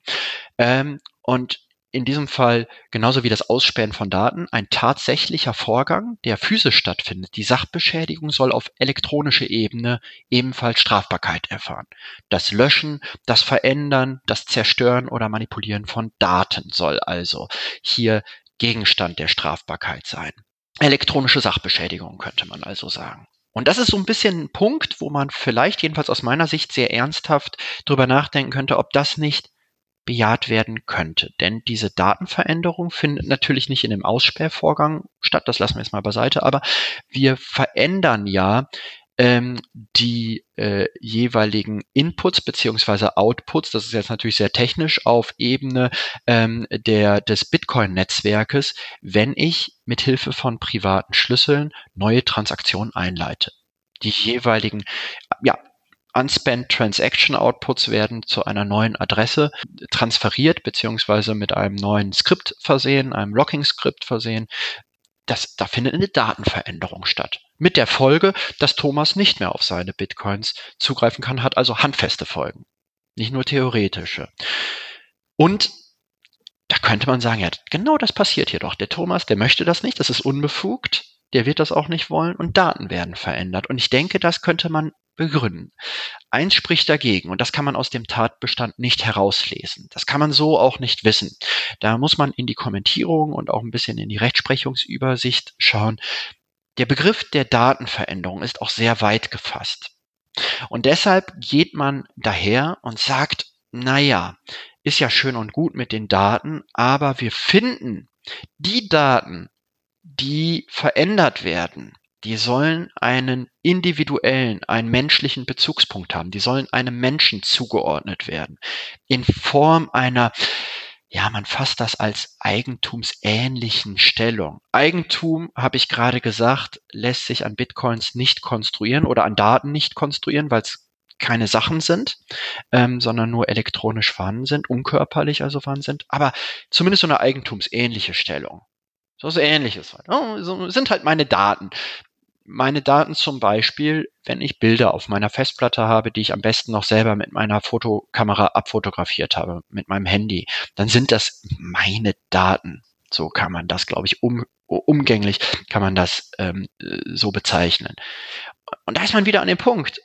Ähm, und in diesem Fall genauso wie das Ausspähen von Daten ein tatsächlicher Vorgang, der physisch stattfindet. Die Sachbeschädigung soll auf elektronische Ebene ebenfalls Strafbarkeit erfahren. Das Löschen, das Verändern, das Zerstören oder Manipulieren von Daten soll also hier Gegenstand der Strafbarkeit sein elektronische Sachbeschädigung, könnte man also sagen. Und das ist so ein bisschen ein Punkt, wo man vielleicht jedenfalls aus meiner Sicht sehr ernsthaft drüber nachdenken könnte, ob das nicht bejaht werden könnte. Denn diese Datenveränderung findet natürlich nicht in dem Aussperrvorgang statt, das lassen wir jetzt mal beiseite, aber wir verändern ja ähm, die äh, jeweiligen Inputs beziehungsweise Outputs, das ist jetzt natürlich sehr technisch, auf Ebene ähm, der, des Bitcoin-Netzwerkes, wenn ich mit Hilfe von privaten Schlüsseln neue Transaktionen einleite. Die jeweiligen ja, Unspent Transaction Outputs werden zu einer neuen Adresse transferiert beziehungsweise mit einem neuen Skript versehen, einem Locking-Skript versehen, das, da findet eine Datenveränderung statt. Mit der Folge, dass Thomas nicht mehr auf seine Bitcoins zugreifen kann, hat also handfeste Folgen. Nicht nur theoretische. Und da könnte man sagen, ja, genau das passiert hier doch. Der Thomas, der möchte das nicht, das ist unbefugt, der wird das auch nicht wollen und Daten werden verändert. Und ich denke, das könnte man begründen. Eins spricht dagegen und das kann man aus dem Tatbestand nicht herauslesen. Das kann man so auch nicht wissen. Da muss man in die Kommentierung und auch ein bisschen in die Rechtsprechungsübersicht schauen. Der Begriff der Datenveränderung ist auch sehr weit gefasst. Und deshalb geht man daher und sagt, naja, ist ja schön und gut mit den Daten, aber wir finden die Daten, die verändert werden, die sollen einen individuellen, einen menschlichen Bezugspunkt haben. Die sollen einem Menschen zugeordnet werden. In Form einer, ja, man fasst das als eigentumsähnlichen Stellung. Eigentum, habe ich gerade gesagt, lässt sich an Bitcoins nicht konstruieren oder an Daten nicht konstruieren, weil es keine Sachen sind, ähm, sondern nur elektronisch vorhanden sind, unkörperlich also vorhanden sind, aber zumindest so eine eigentumsähnliche Stellung. So was ähnliches halt. Oh, so sind halt meine Daten meine Daten zum Beispiel, wenn ich Bilder auf meiner Festplatte habe, die ich am besten noch selber mit meiner Fotokamera abfotografiert habe, mit meinem Handy, dann sind das meine Daten. So kann man das, glaube ich, um, umgänglich kann man das ähm, so bezeichnen. Und da ist man wieder an dem Punkt,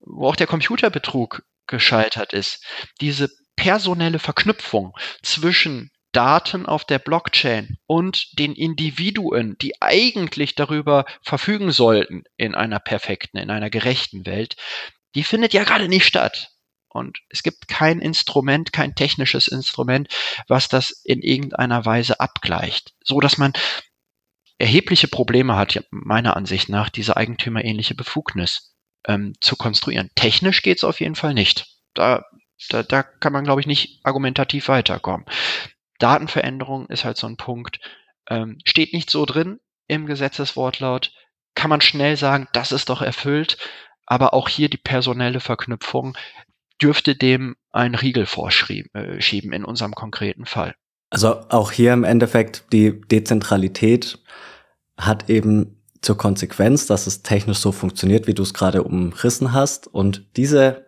wo auch der Computerbetrug gescheitert ist. Diese personelle Verknüpfung zwischen Daten auf der Blockchain und den Individuen, die eigentlich darüber verfügen sollten in einer perfekten, in einer gerechten Welt, die findet ja gerade nicht statt. Und es gibt kein Instrument, kein technisches Instrument, was das in irgendeiner Weise abgleicht, so dass man erhebliche Probleme hat, meiner Ansicht nach, diese eigentümerähnliche Befugnis ähm, zu konstruieren. Technisch geht es auf jeden Fall nicht. Da, da, da kann man, glaube ich, nicht argumentativ weiterkommen. Datenveränderung ist halt so ein Punkt, ähm, steht nicht so drin im Gesetzeswortlaut, kann man schnell sagen, das ist doch erfüllt, aber auch hier die personelle Verknüpfung dürfte dem einen Riegel vorschieben äh, in unserem konkreten Fall.
Also auch hier im Endeffekt die Dezentralität hat eben zur Konsequenz, dass es technisch so funktioniert, wie du es gerade umrissen hast. Und diese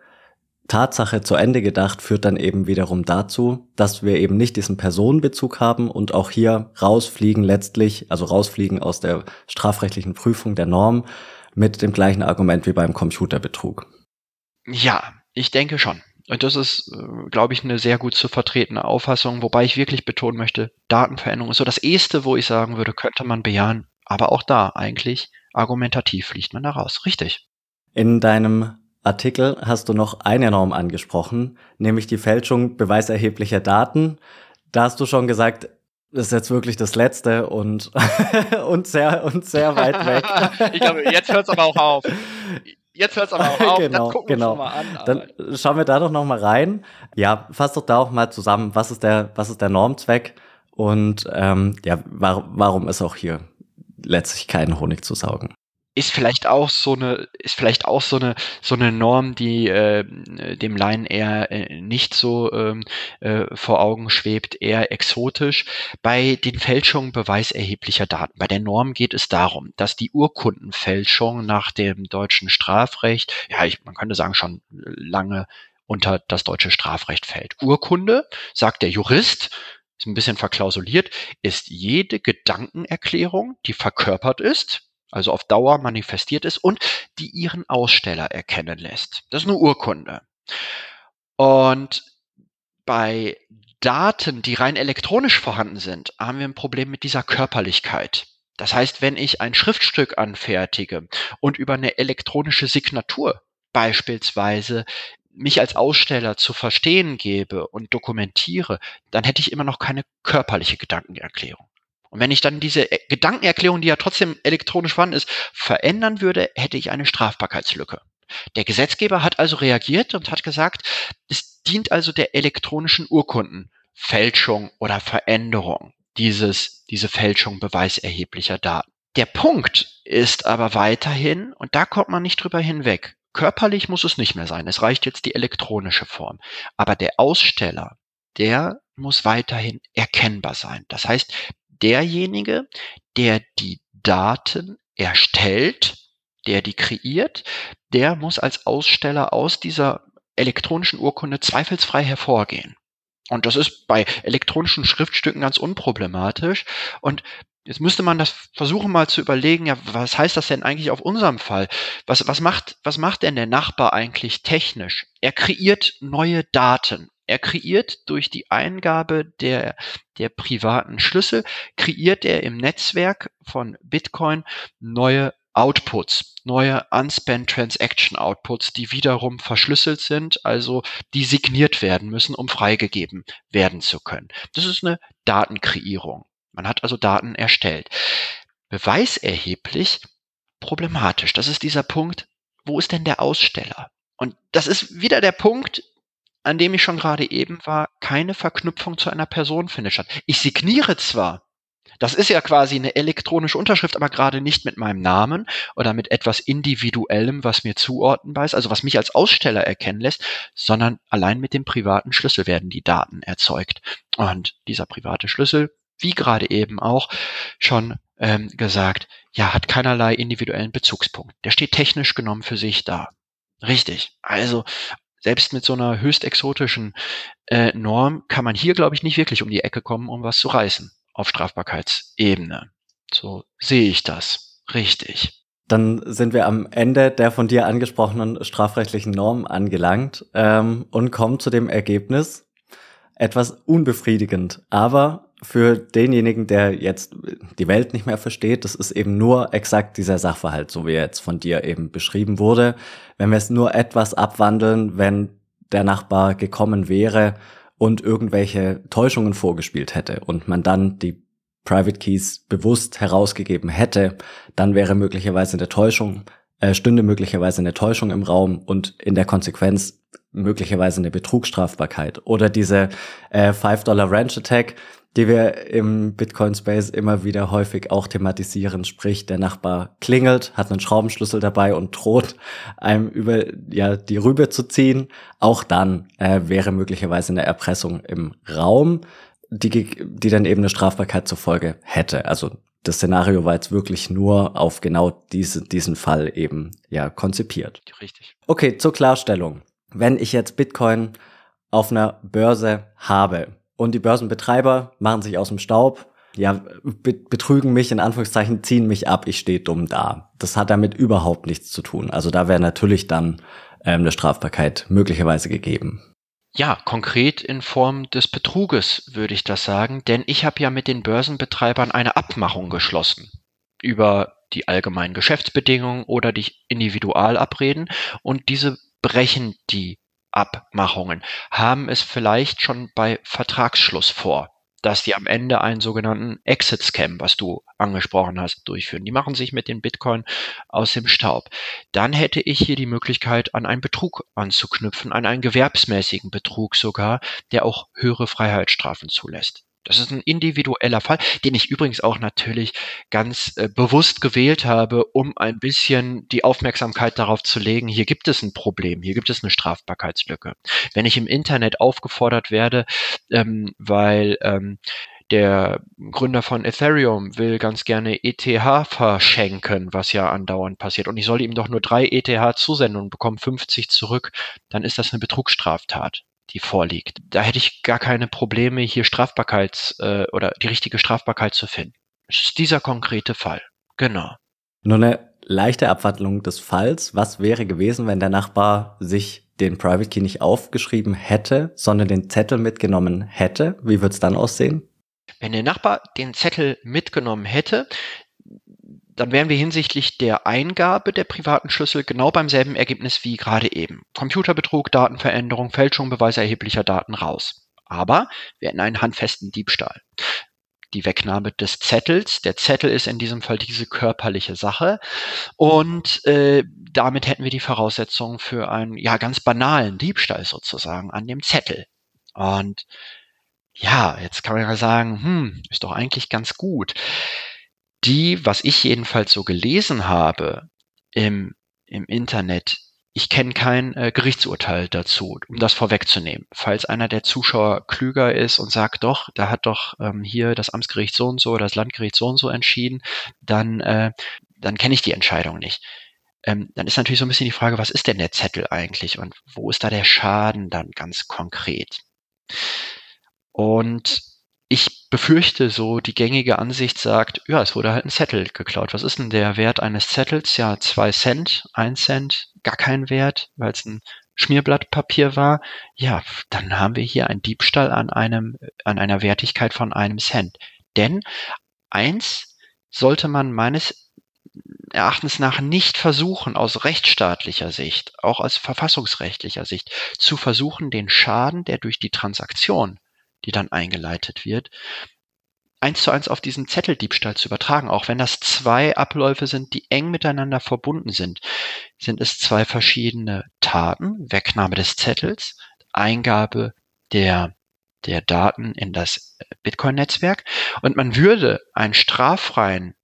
Tatsache zu Ende gedacht führt dann eben wiederum dazu, dass wir eben nicht diesen Personenbezug haben und auch hier rausfliegen letztlich, also rausfliegen aus der strafrechtlichen Prüfung der Norm mit dem gleichen Argument wie beim Computerbetrug.
Ja, ich denke schon. Und das ist, äh, glaube ich, eine sehr gut zu vertretene Auffassung, wobei ich wirklich betonen möchte, Datenveränderung ist so das Erste, wo ich sagen würde, könnte man bejahen. Aber auch da eigentlich argumentativ fliegt man da raus. Richtig.
In deinem Artikel hast du noch eine Norm angesprochen, nämlich die Fälschung beweiserheblicher Daten. Da hast du schon gesagt, das ist jetzt wirklich das Letzte und, [laughs] und, sehr, und sehr weit weg. [laughs]
ich glaube, jetzt hört es aber auch auf. Jetzt hört es aber auch auf.
genau,
das gucken
genau.
wir mal an.
Dann schauen wir da doch noch mal rein. Ja, fass doch da auch mal zusammen, was ist der, was ist der Normzweck und ähm, ja, war, warum ist auch hier letztlich kein Honig zu saugen?
Ist vielleicht auch so eine, ist vielleicht auch so eine, so eine Norm, die äh, dem Laien eher äh, nicht so ähm, äh, vor Augen schwebt, eher exotisch. Bei den Fälschungen beweiserheblicher Daten. Bei der Norm geht es darum, dass die Urkundenfälschung nach dem deutschen Strafrecht, ja, ich, man könnte sagen, schon lange unter das deutsche Strafrecht fällt. Urkunde, sagt der Jurist, ist ein bisschen verklausuliert, ist jede Gedankenerklärung, die verkörpert ist, also auf Dauer manifestiert ist und die ihren Aussteller erkennen lässt. Das ist eine Urkunde. Und bei Daten, die rein elektronisch vorhanden sind, haben wir ein Problem mit dieser Körperlichkeit. Das heißt, wenn ich ein Schriftstück anfertige und über eine elektronische Signatur beispielsweise mich als Aussteller zu verstehen gebe und dokumentiere, dann hätte ich immer noch keine körperliche Gedankenerklärung. Und wenn ich dann diese äh, Gedankenerklärung, die ja trotzdem elektronisch vorhanden ist, verändern würde, hätte ich eine Strafbarkeitslücke. Der Gesetzgeber hat also reagiert und hat gesagt, es dient also der elektronischen Urkundenfälschung oder Veränderung dieses, diese Fälschung beweiserheblicher Daten. Der Punkt ist aber weiterhin, und da kommt man nicht drüber hinweg, körperlich muss es nicht mehr sein, es reicht jetzt die elektronische Form. Aber der Aussteller, der muss weiterhin erkennbar sein. Das heißt, derjenige, der die Daten erstellt, der die kreiert, der muss als Aussteller aus dieser elektronischen Urkunde zweifelsfrei hervorgehen. Und das ist bei elektronischen Schriftstücken ganz unproblematisch. Und jetzt müsste man das versuchen mal zu überlegen, ja, was heißt das denn eigentlich auf unserem Fall? Was, was macht, was macht denn der Nachbar eigentlich technisch? Er kreiert neue Daten. Er kreiert durch die Eingabe der, der privaten Schlüssel, kreiert er im Netzwerk von Bitcoin neue Outputs, neue Unspent Transaction Outputs, die wiederum verschlüsselt sind, also die signiert werden müssen, um freigegeben werden zu können. Das ist eine Datenkreierung. Man hat also Daten erstellt. Beweiserheblich problematisch. Das ist dieser Punkt, wo ist denn der Aussteller? Und das ist wieder der Punkt, an dem ich schon gerade eben war, keine Verknüpfung zu einer Person findet statt. Ich signiere zwar, das ist ja quasi eine elektronische Unterschrift, aber gerade nicht mit meinem Namen oder mit etwas Individuellem, was mir zuordnenbar ist, also was mich als Aussteller erkennen lässt, sondern allein mit dem privaten Schlüssel werden die Daten erzeugt. Und dieser private Schlüssel, wie gerade eben auch schon ähm, gesagt, ja, hat keinerlei individuellen Bezugspunkt. Der steht technisch genommen für sich da. Richtig. Also selbst mit so einer höchst exotischen äh, Norm kann man hier, glaube ich, nicht wirklich um die Ecke kommen, um was zu reißen auf Strafbarkeitsebene. So sehe ich das. Richtig.
Dann sind wir am Ende der von dir angesprochenen strafrechtlichen Norm angelangt ähm, und kommen zu dem Ergebnis, etwas unbefriedigend, aber für denjenigen, der jetzt die Welt nicht mehr versteht, das ist eben nur exakt dieser Sachverhalt, so wie er jetzt von dir eben beschrieben wurde. Wenn wir es nur etwas abwandeln, wenn der Nachbar gekommen wäre und irgendwelche Täuschungen vorgespielt hätte und man dann die Private Keys bewusst herausgegeben hätte, dann wäre möglicherweise eine Täuschung, äh, stünde möglicherweise eine Täuschung im Raum und in der Konsequenz möglicherweise eine Betrugsstrafbarkeit. Oder diese äh, 5-Dollar Ranch Attack, die wir im Bitcoin-Space immer wieder häufig auch thematisieren. Sprich, der Nachbar klingelt, hat einen Schraubenschlüssel dabei und droht einem über ja, die Rübe zu ziehen. Auch dann äh, wäre möglicherweise eine Erpressung im Raum, die, die dann eben eine Strafbarkeit zur Folge hätte. Also das Szenario war jetzt wirklich nur auf genau diese, diesen Fall eben ja konzipiert.
Richtig.
Okay, zur Klarstellung. Wenn ich jetzt Bitcoin auf einer Börse habe, und die Börsenbetreiber machen sich aus dem Staub, ja, betrügen mich, in Anführungszeichen, ziehen mich ab, ich stehe dumm da. Das hat damit überhaupt nichts zu tun. Also da wäre natürlich dann ähm, eine Strafbarkeit möglicherweise gegeben.
ja, konkret in Form des Betruges würde ich das sagen, denn ich habe ja mit den Börsenbetreibern eine Abmachung geschlossen über die allgemeinen Geschäftsbedingungen oder die Individualabreden und diese brechen die Abmachungen, haben es vielleicht schon bei Vertragsschluss vor dass die am Ende einen sogenannten Exit-Scam, was du angesprochen hast, durchführen. Die machen sich mit den Bitcoin aus dem Staub. Dann hätte ich hier die Möglichkeit, an einen Betrug anzuknüpfen, an einen gewerbsmäßigen Betrug sogar, der auch höhere Freiheitsstrafen zulässt. Das ist ein individueller Fall, den ich übrigens auch natürlich ganz äh, bewusst gewählt habe, um ein bisschen die Aufmerksamkeit darauf zu legen, hier gibt es ein Problem, hier gibt es eine Strafbarkeitslücke. Wenn ich im Internet aufgefordert werde, ähm, weil ähm, der Gründer von Ethereum will ganz gerne ETH verschenken, was ja andauernd passiert. Und ich soll ihm doch nur drei ETH zusenden und bekomme 50 zurück. Dann ist das eine Betrugsstraftat die vorliegt. Da hätte ich gar keine Probleme, hier Strafbarkeits äh, oder die richtige Strafbarkeit zu finden. Es ist dieser konkrete Fall. Genau.
Nur eine leichte Abwandlung des Falls. Was wäre gewesen, wenn der Nachbar sich den Private Key nicht aufgeschrieben hätte, sondern den Zettel mitgenommen hätte? Wie würde es dann aussehen?
Wenn der Nachbar den Zettel mitgenommen hätte, dann wären wir hinsichtlich der Eingabe der privaten Schlüssel genau beim selben Ergebnis wie gerade eben. Computerbetrug, Datenveränderung, Fälschung beweiserheblicher Daten raus. Aber wir hätten einen handfesten Diebstahl. Die Wegnahme des Zettels. Der Zettel ist in diesem Fall diese körperliche Sache. Und äh, damit hätten wir die Voraussetzungen für einen ja ganz banalen Diebstahl sozusagen an dem Zettel. Und ja, jetzt kann man ja sagen, hm, ist doch eigentlich ganz gut die, was ich jedenfalls so gelesen habe im, im Internet, ich kenne kein äh, Gerichtsurteil dazu, um das vorwegzunehmen. Falls einer der Zuschauer klüger ist und sagt, doch, da hat doch ähm, hier das Amtsgericht so und so oder das Landgericht so und so entschieden, dann, äh, dann kenne ich die Entscheidung nicht. Ähm, dann ist natürlich so ein bisschen die Frage, was ist denn der Zettel eigentlich und wo ist da der Schaden dann ganz konkret? Und befürchte so, die gängige Ansicht sagt, ja, es wurde halt ein Zettel geklaut. Was ist denn der Wert eines Zettels? Ja, zwei Cent, ein Cent, gar kein Wert, weil es ein Schmierblattpapier war. Ja, dann haben wir hier einen Diebstahl an einem, an einer Wertigkeit von einem Cent. Denn eins sollte man meines Erachtens nach nicht versuchen, aus rechtsstaatlicher Sicht, auch aus verfassungsrechtlicher Sicht, zu versuchen, den Schaden, der durch die Transaktion die dann eingeleitet wird, eins zu eins auf diesen Zetteldiebstahl zu übertragen. Auch wenn das zwei Abläufe sind, die eng miteinander verbunden sind, sind es zwei verschiedene Taten. Wegnahme des Zettels, Eingabe der, der Daten in das Bitcoin-Netzwerk. Und man würde einen straffreien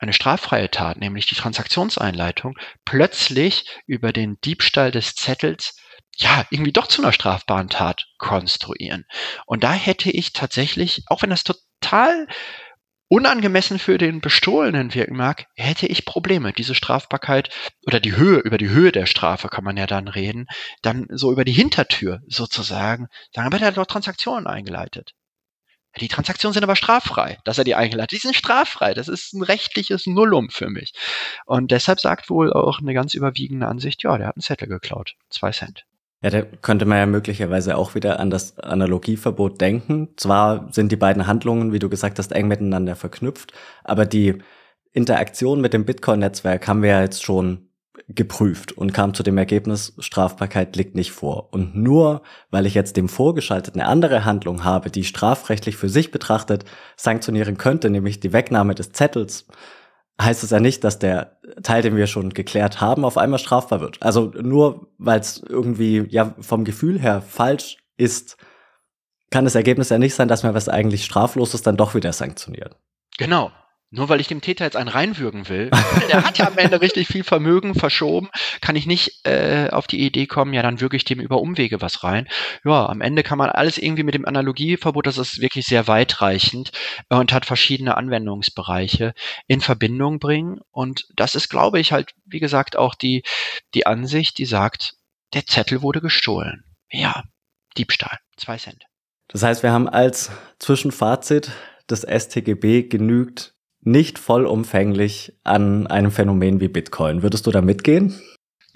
eine straffreie Tat, nämlich die Transaktionseinleitung, plötzlich über den Diebstahl des Zettels ja, irgendwie doch zu einer strafbaren Tat konstruieren. Und da hätte ich tatsächlich, auch wenn das total unangemessen für den Bestohlenen wirken mag, hätte ich Probleme, diese Strafbarkeit oder die Höhe, über die Höhe der Strafe kann man ja dann reden, dann so über die Hintertür sozusagen, sagen, aber der hat doch Transaktionen eingeleitet. Die Transaktionen sind aber straffrei, dass er die eingeleitet. Die sind straffrei. Das ist ein rechtliches Nullum für mich. Und deshalb sagt wohl auch eine ganz überwiegende Ansicht, ja, der hat einen Zettel geklaut. Zwei Cent.
Ja, da könnte man ja möglicherweise auch wieder an das Analogieverbot denken. Zwar sind die beiden Handlungen, wie du gesagt hast, eng miteinander verknüpft, aber die Interaktion mit dem Bitcoin-Netzwerk haben wir ja jetzt schon geprüft und kam zu dem Ergebnis, Strafbarkeit liegt nicht vor. Und nur weil ich jetzt dem vorgeschaltet eine andere Handlung habe, die strafrechtlich für sich betrachtet sanktionieren könnte, nämlich die Wegnahme des Zettels, heißt es ja nicht, dass der Teil, den wir schon geklärt haben, auf einmal strafbar wird. Also nur weil es irgendwie ja vom Gefühl her falsch ist, kann das Ergebnis ja nicht sein, dass man was eigentlich straflos ist, dann doch wieder sanktioniert.
Genau. Nur weil ich dem Täter jetzt einen reinwürgen will, der hat ja am Ende richtig viel Vermögen verschoben, kann ich nicht äh, auf die Idee kommen, ja, dann würge ich dem über Umwege was rein. Ja, am Ende kann man alles irgendwie mit dem Analogieverbot, das ist wirklich sehr weitreichend und hat verschiedene Anwendungsbereiche in Verbindung bringen. Und das ist, glaube ich, halt, wie gesagt, auch die, die Ansicht, die sagt, der Zettel wurde gestohlen. Ja, Diebstahl, zwei Cent.
Das heißt, wir haben als Zwischenfazit des STGB genügt nicht vollumfänglich an einem Phänomen wie Bitcoin. Würdest du da mitgehen?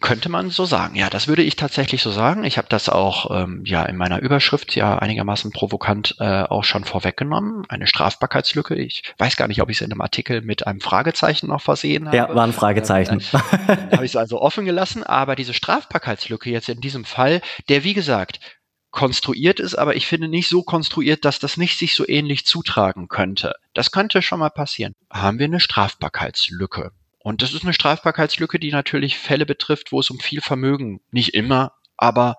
Könnte man so sagen. Ja, das würde ich tatsächlich so sagen. Ich habe das auch ähm, ja in meiner Überschrift ja einigermaßen provokant äh, auch schon vorweggenommen. Eine Strafbarkeitslücke. Ich weiß gar nicht, ob ich es in einem Artikel mit einem Fragezeichen noch versehen habe.
Ja, war ein Fragezeichen.
Äh, habe ich es also offen gelassen. Aber diese Strafbarkeitslücke jetzt in diesem Fall, der wie gesagt konstruiert ist, aber ich finde nicht so konstruiert, dass das nicht sich so ähnlich zutragen könnte. Das könnte schon mal passieren. Haben wir eine Strafbarkeitslücke? Und das ist eine Strafbarkeitslücke, die natürlich Fälle betrifft, wo es um viel Vermögen, nicht immer, aber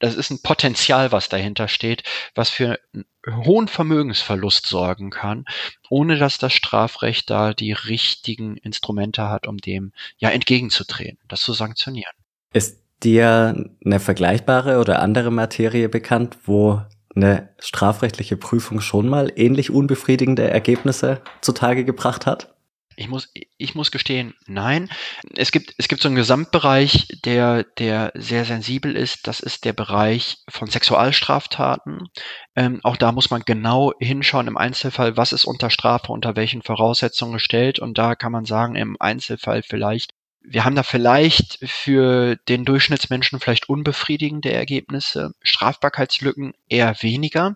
das ist ein Potenzial, was dahinter steht, was für einen hohen Vermögensverlust sorgen kann, ohne dass das Strafrecht da die richtigen Instrumente hat, um dem ja entgegenzutreten, das zu sanktionieren.
Ist dir eine vergleichbare oder andere Materie bekannt, wo eine strafrechtliche Prüfung schon mal ähnlich unbefriedigende Ergebnisse zutage gebracht hat?
Ich muss, ich muss gestehen, nein. Es gibt, es gibt so einen Gesamtbereich, der, der sehr sensibel ist. Das ist der Bereich von Sexualstraftaten. Ähm, auch da muss man genau hinschauen im Einzelfall, was ist unter Strafe, unter welchen Voraussetzungen gestellt. Und da kann man sagen, im Einzelfall vielleicht, wir haben da vielleicht für den Durchschnittsmenschen vielleicht unbefriedigende Ergebnisse, Strafbarkeitslücken eher weniger.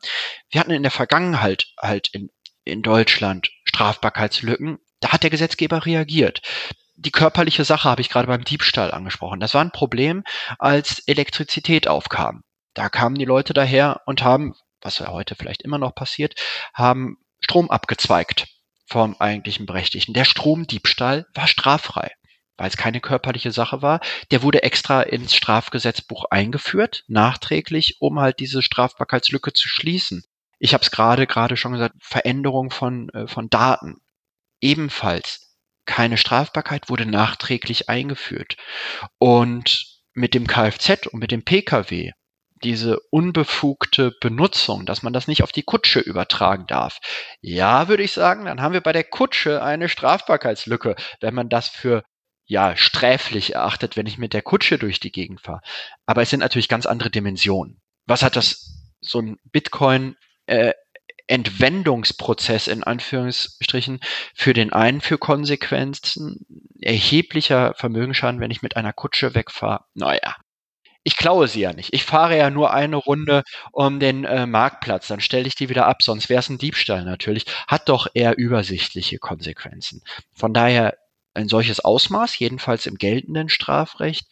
Wir hatten in der Vergangenheit halt in, in Deutschland Strafbarkeitslücken, da hat der Gesetzgeber reagiert. Die körperliche Sache habe ich gerade beim Diebstahl angesprochen. Das war ein Problem, als Elektrizität aufkam. Da kamen die Leute daher und haben, was ja heute vielleicht immer noch passiert, haben Strom abgezweigt vom eigentlichen Berechtigten. Der Stromdiebstahl war straffrei, weil es keine körperliche Sache war. Der wurde extra ins Strafgesetzbuch eingeführt, nachträglich, um halt diese Strafbarkeitslücke zu schließen. Ich habe es gerade gerade schon gesagt, Veränderung von, äh, von Daten ebenfalls keine Strafbarkeit, wurde nachträglich eingeführt. Und mit dem Kfz und mit dem Pkw diese unbefugte Benutzung, dass man das nicht auf die Kutsche übertragen darf. Ja, würde ich sagen, dann haben wir bei der Kutsche eine Strafbarkeitslücke, wenn man das für ja sträflich erachtet, wenn ich mit der Kutsche durch die Gegend fahre. Aber es sind natürlich ganz andere Dimensionen. Was hat das so ein Bitcoin äh, Entwendungsprozess in Anführungsstrichen für den einen für Konsequenzen erheblicher Vermögensschaden, wenn ich mit einer Kutsche wegfahre. Naja, ich klaue sie ja nicht. Ich fahre ja nur eine Runde um den äh, Marktplatz, dann stelle ich die wieder ab, sonst wäre es ein Diebstahl natürlich. Hat doch eher übersichtliche Konsequenzen. Von daher ein solches Ausmaß, jedenfalls im geltenden Strafrecht,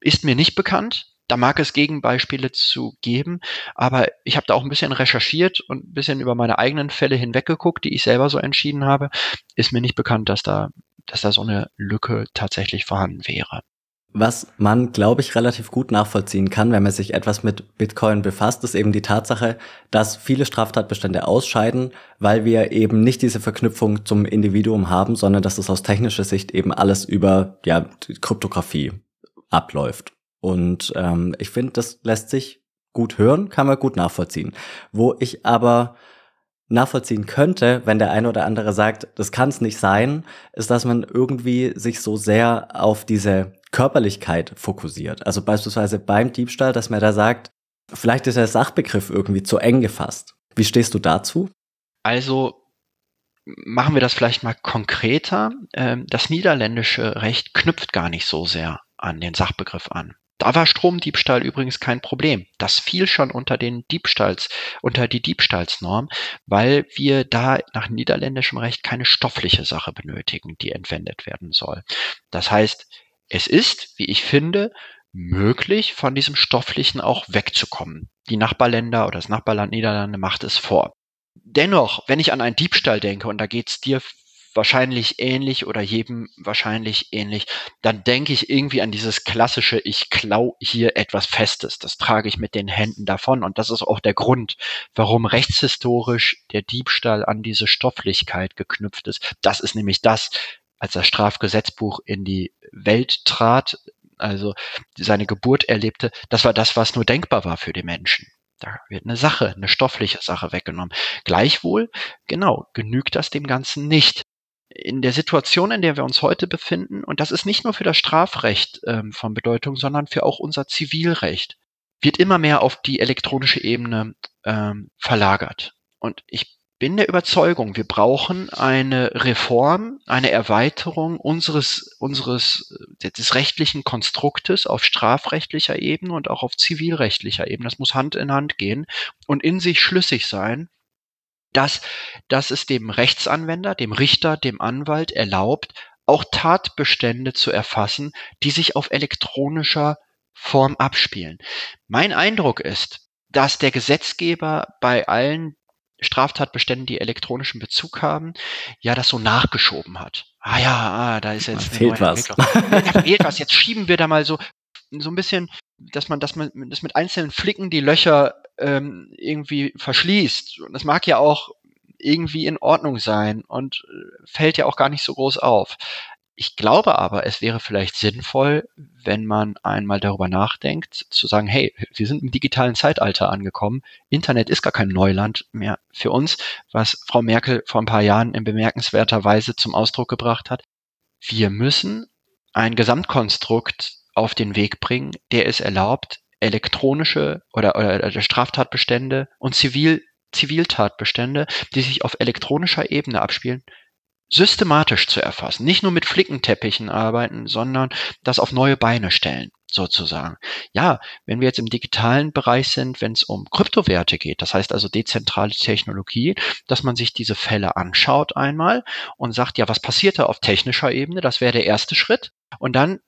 ist mir nicht bekannt. Da mag es Gegenbeispiele zu geben, aber ich habe da auch ein bisschen recherchiert und ein bisschen über meine eigenen Fälle hinweggeguckt, die ich selber so entschieden habe. Ist mir nicht bekannt, dass da, dass da so eine Lücke tatsächlich vorhanden wäre.
Was man, glaube ich, relativ gut nachvollziehen kann, wenn man sich etwas mit Bitcoin befasst, ist eben die Tatsache, dass viele Straftatbestände ausscheiden, weil wir eben nicht diese Verknüpfung zum Individuum haben, sondern dass es aus technischer Sicht eben alles über ja, Kryptographie abläuft. Und ähm, ich finde, das lässt sich gut hören, kann man gut nachvollziehen. Wo ich aber nachvollziehen könnte, wenn der eine oder andere sagt, das kann es nicht sein, ist, dass man irgendwie sich so sehr auf diese Körperlichkeit fokussiert. Also beispielsweise beim Diebstahl, dass man da sagt, vielleicht ist der Sachbegriff irgendwie zu eng gefasst. Wie stehst du dazu?
Also machen wir das vielleicht mal konkreter. Ähm, das niederländische Recht knüpft gar nicht so sehr an den Sachbegriff an. Da war Stromdiebstahl übrigens kein Problem. Das fiel schon unter den Diebstahls, unter die Diebstahlsnorm, weil wir da nach niederländischem Recht keine stoffliche Sache benötigen, die entwendet werden soll. Das heißt, es ist, wie ich finde, möglich, von diesem Stofflichen auch wegzukommen. Die Nachbarländer oder das Nachbarland Niederlande macht es vor. Dennoch, wenn ich an einen Diebstahl denke, und da geht es dir wahrscheinlich ähnlich oder jedem wahrscheinlich ähnlich, dann denke ich irgendwie an dieses klassische, ich klau hier etwas Festes. Das trage ich mit den Händen davon. Und das ist auch der Grund, warum rechtshistorisch der Diebstahl an diese Stofflichkeit geknüpft ist. Das ist nämlich das, als das Strafgesetzbuch in die Welt trat, also seine Geburt erlebte, das war das, was nur denkbar war für die Menschen. Da wird eine Sache, eine stoffliche Sache weggenommen. Gleichwohl, genau, genügt das dem Ganzen nicht in der Situation, in der wir uns heute befinden, und das ist nicht nur für das Strafrecht ähm, von Bedeutung, sondern für auch unser Zivilrecht, wird immer mehr auf die elektronische Ebene ähm, verlagert. Und ich bin der Überzeugung, wir brauchen eine Reform, eine Erweiterung unseres, unseres des rechtlichen Konstruktes auf strafrechtlicher Ebene und auch auf zivilrechtlicher Ebene. Das muss Hand in Hand gehen und in sich schlüssig sein, dass, dass es dem Rechtsanwender, dem Richter, dem Anwalt erlaubt, auch Tatbestände zu erfassen, die sich auf elektronischer Form abspielen. Mein Eindruck ist, dass der Gesetzgeber bei allen Straftatbeständen, die elektronischen Bezug haben, ja das so nachgeschoben hat. Ah ja, ah, da ist jetzt
da fehlt was.
da fehlt was. Jetzt schieben wir da mal so so ein bisschen, dass man, dass man das mit einzelnen Flicken die Löcher ähm, irgendwie verschließt. Und das mag ja auch irgendwie in Ordnung sein und äh, fällt ja auch gar nicht so groß auf. Ich glaube aber, es wäre vielleicht sinnvoll, wenn man einmal darüber nachdenkt, zu sagen, hey, wir sind im digitalen Zeitalter angekommen. Internet ist gar kein Neuland mehr für uns, was Frau Merkel vor ein paar Jahren in bemerkenswerter Weise zum Ausdruck gebracht hat. Wir müssen ein Gesamtkonstrukt auf den Weg bringen, der es erlaubt, elektronische oder, oder Straftatbestände und Zivil, Ziviltatbestände, die sich auf elektronischer Ebene abspielen, systematisch zu erfassen. Nicht nur mit Flickenteppichen arbeiten, sondern das auf neue Beine stellen, sozusagen. Ja, wenn wir jetzt im digitalen Bereich sind, wenn es um Kryptowerte geht, das heißt also dezentrale Technologie, dass man sich diese Fälle anschaut einmal und sagt, ja, was passiert da auf technischer Ebene? Das wäre der erste Schritt. Und dann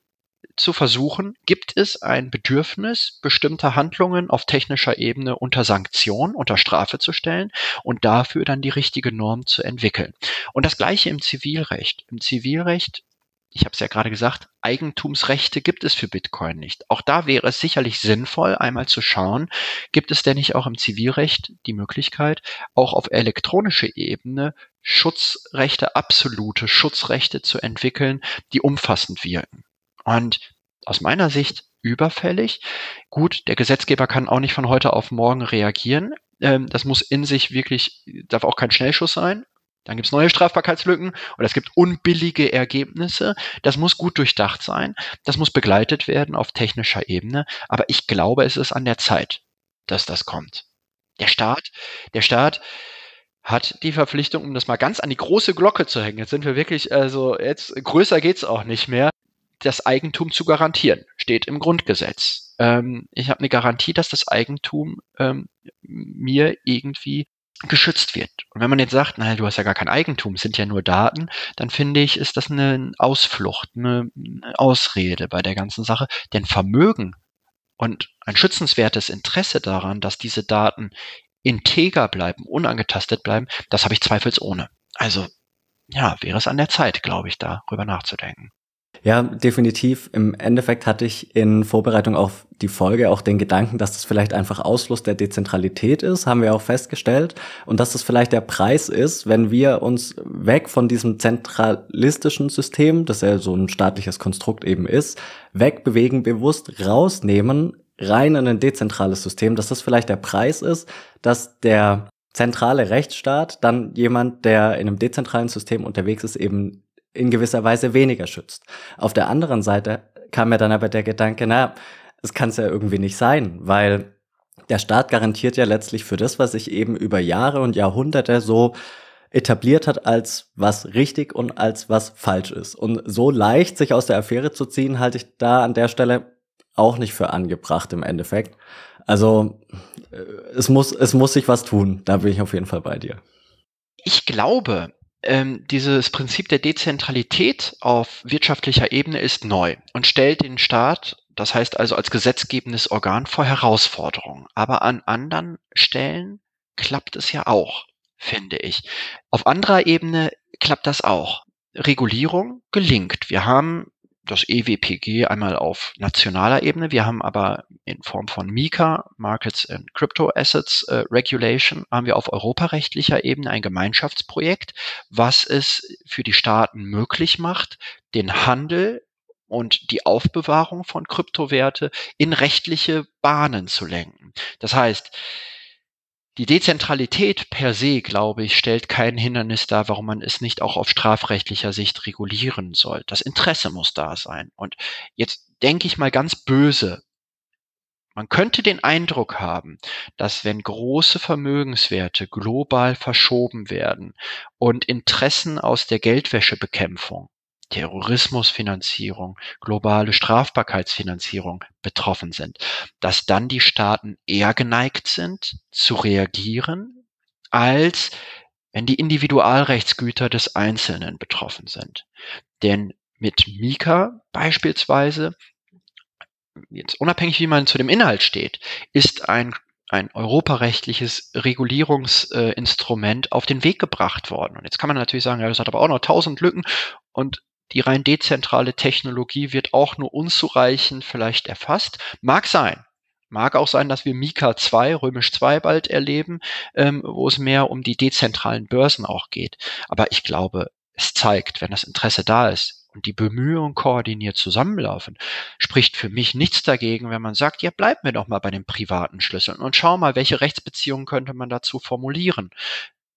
zu versuchen, gibt es ein Bedürfnis, bestimmte Handlungen auf technischer Ebene unter Sanktion, unter Strafe zu stellen und dafür dann die richtige Norm zu entwickeln. Und das gleiche im Zivilrecht. Im Zivilrecht ich habe es ja gerade gesagt, Eigentumsrechte gibt es für Bitcoin nicht. Auch da wäre es sicherlich sinnvoll, einmal zu schauen, gibt es denn nicht auch im Zivilrecht die Möglichkeit, auch auf elektronische Ebene Schutzrechte, absolute Schutzrechte zu entwickeln, die umfassend wirken. Und aus meiner Sicht überfällig. Gut, der Gesetzgeber kann auch nicht von heute auf morgen reagieren. Ähm, das muss in sich wirklich, darf auch kein Schnellschuss sein. Dann gibt es neue Strafbarkeitslücken oder es gibt unbillige Ergebnisse. Das muss gut durchdacht sein. Das muss begleitet werden auf technischer Ebene. Aber ich glaube, es ist an der Zeit, dass das kommt. Der Staat, der Staat hat die Verpflichtung, um das mal ganz an die große Glocke zu hängen. Jetzt sind wir wirklich, also jetzt größer geht's auch nicht mehr das Eigentum zu garantieren. Steht im Grundgesetz. Ähm, ich habe eine Garantie, dass das Eigentum ähm, mir irgendwie geschützt wird. Und wenn man jetzt sagt, naja, du hast ja gar kein Eigentum, es sind ja nur Daten, dann finde ich, ist das eine Ausflucht, eine Ausrede bei der ganzen Sache. Denn Vermögen und ein schützenswertes Interesse daran, dass diese Daten integer bleiben, unangetastet bleiben, das habe ich zweifelsohne. Also ja, wäre es an der Zeit, glaube ich, darüber nachzudenken.
Ja, definitiv. Im Endeffekt hatte ich in Vorbereitung auf die Folge auch den Gedanken, dass das vielleicht einfach Ausfluss der Dezentralität ist, haben wir auch festgestellt. Und dass das vielleicht der Preis ist, wenn wir uns weg von diesem zentralistischen System, das ja so ein staatliches Konstrukt eben ist, wegbewegen, bewusst rausnehmen, rein in ein dezentrales System, dass das vielleicht der Preis ist, dass der zentrale Rechtsstaat dann jemand, der in einem dezentralen System unterwegs ist, eben in gewisser Weise weniger schützt. Auf der anderen Seite kam mir dann aber der Gedanke, na, es kann es ja irgendwie nicht sein, weil der Staat garantiert ja letztlich für das, was sich eben über Jahre und Jahrhunderte so etabliert hat als was richtig und als was falsch ist. Und so leicht sich aus der Affäre zu ziehen, halte ich da an der Stelle auch nicht für angebracht im Endeffekt. Also äh, es muss, es muss sich was tun. Da bin ich auf jeden Fall bei dir.
Ich glaube, ähm, dieses Prinzip der Dezentralität auf wirtschaftlicher Ebene ist neu und stellt den Staat, das heißt also als gesetzgebendes Organ, vor Herausforderungen. Aber an anderen Stellen klappt es ja auch, finde ich. Auf anderer Ebene klappt das auch. Regulierung gelingt. Wir haben das EWPG einmal auf nationaler Ebene. Wir haben aber in Form von MiCA, Markets and Crypto Assets äh, Regulation, haben wir auf europarechtlicher Ebene ein Gemeinschaftsprojekt, was es für die Staaten möglich macht, den Handel und die Aufbewahrung von Kryptowerte in rechtliche Bahnen zu lenken. Das heißt, die Dezentralität per se, glaube ich, stellt kein Hindernis dar, warum man es nicht auch auf strafrechtlicher Sicht regulieren soll. Das Interesse muss da sein. Und jetzt denke ich mal ganz böse. Man könnte den Eindruck haben, dass wenn große Vermögenswerte global verschoben werden und Interessen aus der Geldwäschebekämpfung Terrorismusfinanzierung, globale Strafbarkeitsfinanzierung betroffen sind, dass dann die Staaten eher geneigt sind zu reagieren, als wenn die Individualrechtsgüter des Einzelnen betroffen sind. Denn mit Mika beispielsweise, jetzt unabhängig wie man zu dem Inhalt steht, ist ein ein europarechtliches Regulierungsinstrument äh, auf den Weg gebracht worden. Und jetzt kann man natürlich sagen, ja, das hat aber auch noch tausend Lücken und die rein dezentrale Technologie wird auch nur unzureichend vielleicht erfasst. Mag sein. Mag auch sein, dass wir Mika 2, Römisch 2 bald erleben, ähm, wo es mehr um die dezentralen Börsen auch geht. Aber ich glaube, es zeigt, wenn das Interesse da ist und die Bemühungen koordiniert zusammenlaufen, spricht für mich nichts dagegen, wenn man sagt, ja, bleiben wir doch mal bei den privaten Schlüsseln und schau mal, welche Rechtsbeziehungen könnte man dazu formulieren.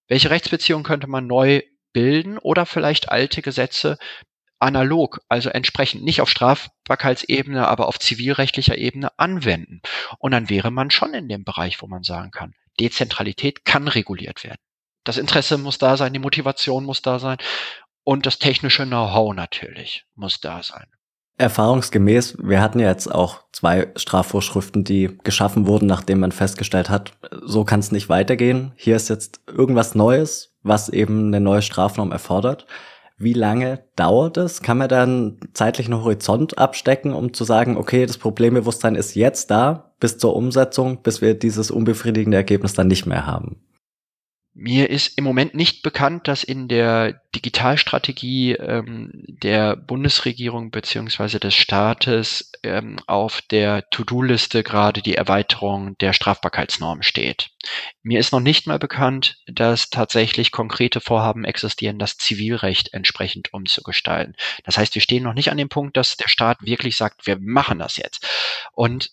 Welche Rechtsbeziehungen könnte man neu bilden oder vielleicht alte Gesetze analog, also entsprechend nicht auf Strafbarkeitsebene, aber auf zivilrechtlicher Ebene anwenden. Und dann wäre man schon in dem Bereich, wo man sagen kann, Dezentralität kann reguliert werden. Das Interesse muss da sein, die Motivation muss da sein und das technische Know-how natürlich muss da sein.
Erfahrungsgemäß, wir hatten ja jetzt auch zwei Strafvorschriften, die geschaffen wurden, nachdem man festgestellt hat, so kann es nicht weitergehen. Hier ist jetzt irgendwas Neues, was eben eine neue Strafnorm erfordert. Wie lange dauert es? Kann man dann zeitlichen Horizont abstecken, um zu sagen, okay, das Problembewusstsein ist jetzt da bis zur Umsetzung, bis wir dieses unbefriedigende Ergebnis dann nicht mehr haben?
Mir ist im Moment nicht bekannt, dass in der Digitalstrategie ähm, der Bundesregierung beziehungsweise des Staates ähm, auf der To-Do-Liste gerade die Erweiterung der Strafbarkeitsnorm steht. Mir ist noch nicht mal bekannt, dass tatsächlich konkrete Vorhaben existieren, das Zivilrecht entsprechend umzugestalten. Das heißt, wir stehen noch nicht an dem Punkt, dass der Staat wirklich sagt, wir machen das jetzt. Und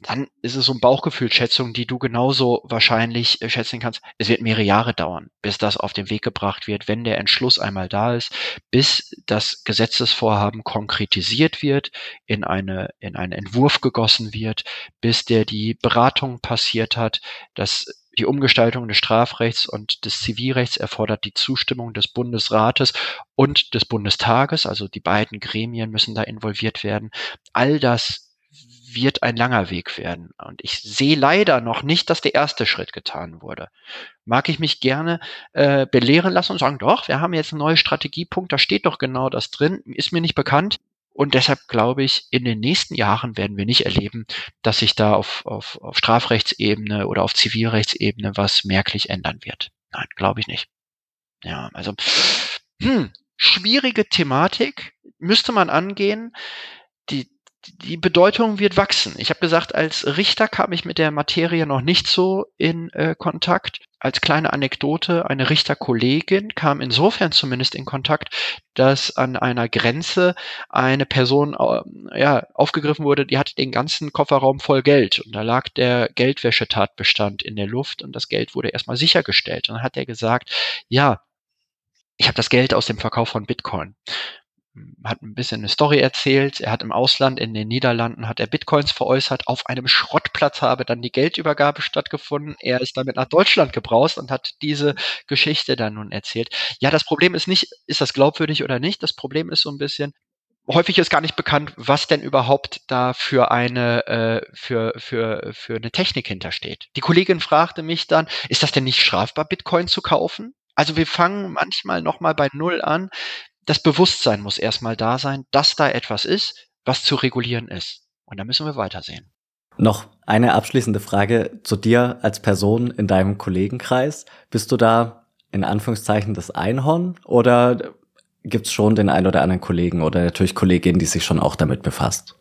dann ist es so ein Bauchgefühlschätzung, die du genauso wahrscheinlich äh, schätzen kannst. Es wird mehrere Jahre dauern, bis das auf den Weg gebracht wird, wenn der Entschluss einmal da ist, bis das Gesetzesvorhaben konkretisiert wird, in eine, in einen Entwurf gegossen wird, bis der die Beratung passiert hat, dass die Umgestaltung des Strafrechts und des Zivilrechts erfordert die Zustimmung des Bundesrates und des Bundestages, also die beiden Gremien müssen da involviert werden. All das wird ein langer Weg werden. Und ich sehe leider noch nicht, dass der erste Schritt getan wurde. Mag ich mich gerne äh, belehren lassen und sagen, doch, wir haben jetzt einen neuen Strategiepunkt, da steht doch genau das drin, ist mir nicht bekannt. Und deshalb glaube ich, in den nächsten Jahren werden wir nicht erleben, dass sich da auf, auf, auf Strafrechtsebene oder auf Zivilrechtsebene was merklich ändern wird. Nein, glaube ich nicht. Ja, also, hm, schwierige Thematik müsste man angehen. Die, Bedeutung wird wachsen. Ich habe gesagt, als Richter kam ich mit der Materie noch nicht so in äh, Kontakt. Als kleine Anekdote, eine Richterkollegin kam insofern zumindest in Kontakt, dass an einer Grenze eine Person äh, ja, aufgegriffen wurde, die hatte den ganzen Kofferraum voll Geld und da lag der Geldwäschetatbestand in der Luft und das Geld wurde erstmal sichergestellt. Und dann hat er gesagt, ja, ich habe das Geld aus dem Verkauf von Bitcoin hat ein bisschen eine Story erzählt. Er hat im Ausland, in den Niederlanden, hat er Bitcoins veräußert. Auf einem Schrottplatz habe dann die Geldübergabe stattgefunden. Er ist damit nach Deutschland gebraust und hat diese Geschichte dann nun erzählt. Ja, das Problem ist nicht, ist das glaubwürdig oder nicht? Das Problem ist so ein bisschen, häufig ist gar nicht bekannt, was denn überhaupt da für eine äh, für für für eine Technik hintersteht. Die Kollegin fragte mich dann, ist das denn nicht strafbar, Bitcoin zu kaufen? Also wir fangen manchmal noch mal bei Null an das Bewusstsein muss erstmal da sein, dass da etwas ist, was zu regulieren ist. Und da müssen wir weitersehen.
Noch eine abschließende Frage zu dir als Person in deinem Kollegenkreis. Bist du da in Anführungszeichen das Einhorn oder gibt es schon den einen oder anderen Kollegen oder natürlich Kollegin, die sich schon auch damit befasst?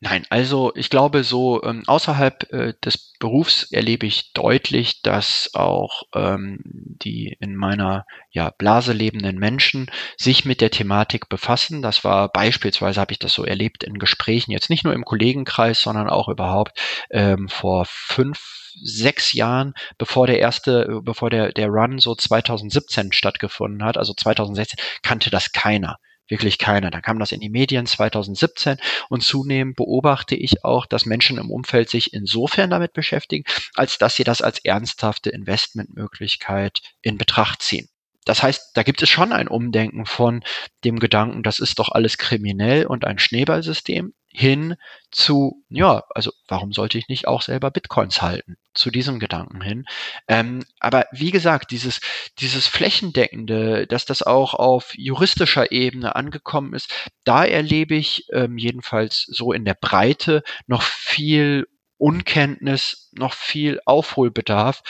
Nein, also ich glaube, so ähm, außerhalb äh, des Berufs erlebe ich deutlich, dass auch ähm, die in meiner ja, Blase lebenden Menschen sich mit der Thematik befassen. Das war beispielsweise, habe ich das so erlebt in Gesprächen, jetzt nicht nur im Kollegenkreis, sondern auch überhaupt ähm, vor fünf, sechs Jahren, bevor der erste, bevor der, der Run so 2017 stattgefunden hat, also 2016, kannte das keiner wirklich keiner. Dann kam das in die Medien 2017 und zunehmend beobachte ich auch, dass Menschen im Umfeld sich insofern damit beschäftigen, als dass sie das als ernsthafte Investmentmöglichkeit in Betracht ziehen. das heißt, da gibt es schon ein Umdenken von dem Gedanken, das ist doch alles kriminell und ein Schneeballsystem hin zu, ja, also warum sollte ich nicht auch selber Bitcoins halten? Zu diesem Gedanken hin. Ähm, aber wie gesagt, dieses, dieses flächendeckende, dass das auch auf juristischer Ebene angekommen ist, da erlebe ich ähm, jedenfalls so in der Breite noch viel Unkenntnis, noch viel Aufholbedarf,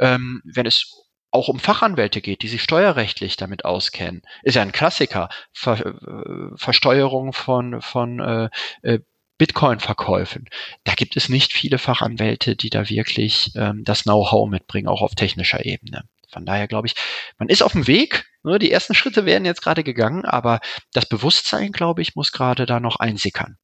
ähm, wenn es auch um Fachanwälte geht, die sich steuerrechtlich damit auskennen. Ist ja ein Klassiker. Ver, äh, Versteuerung von, von äh, äh, Bitcoin-Verkäufen. Da gibt es nicht viele Fachanwälte, die da wirklich ähm, das Know-how mitbringen, auch auf technischer Ebene. Von daher glaube ich, man ist auf dem Weg. Ne, die ersten Schritte werden jetzt gerade gegangen, aber das Bewusstsein, glaube ich, muss gerade da noch einsickern,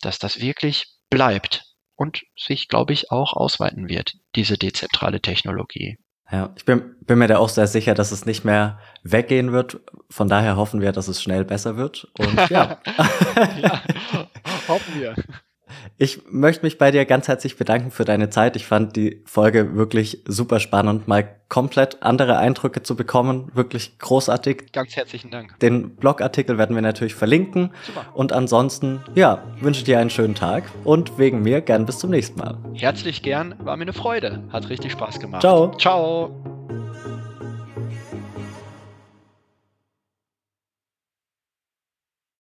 dass das wirklich bleibt und sich, glaube ich, auch ausweiten wird, diese dezentrale Technologie.
Ja, ich bin, bin mir da auch sehr sicher, dass es nicht mehr weggehen wird. Von daher hoffen wir, dass es schnell besser wird. Und [laughs] ja. [laughs]
ja hoffen wir.
Ich möchte mich bei dir ganz herzlich bedanken für deine Zeit. Ich fand die Folge wirklich super spannend, mal komplett andere Eindrücke zu bekommen. Wirklich großartig.
Ganz herzlichen Dank.
Den Blogartikel werden wir natürlich verlinken. Super. Und ansonsten, ja, wünsche dir einen schönen Tag und wegen mir gern bis zum nächsten Mal.
Herzlich gern, war mir eine Freude. Hat richtig Spaß gemacht.
Ciao.
Ciao.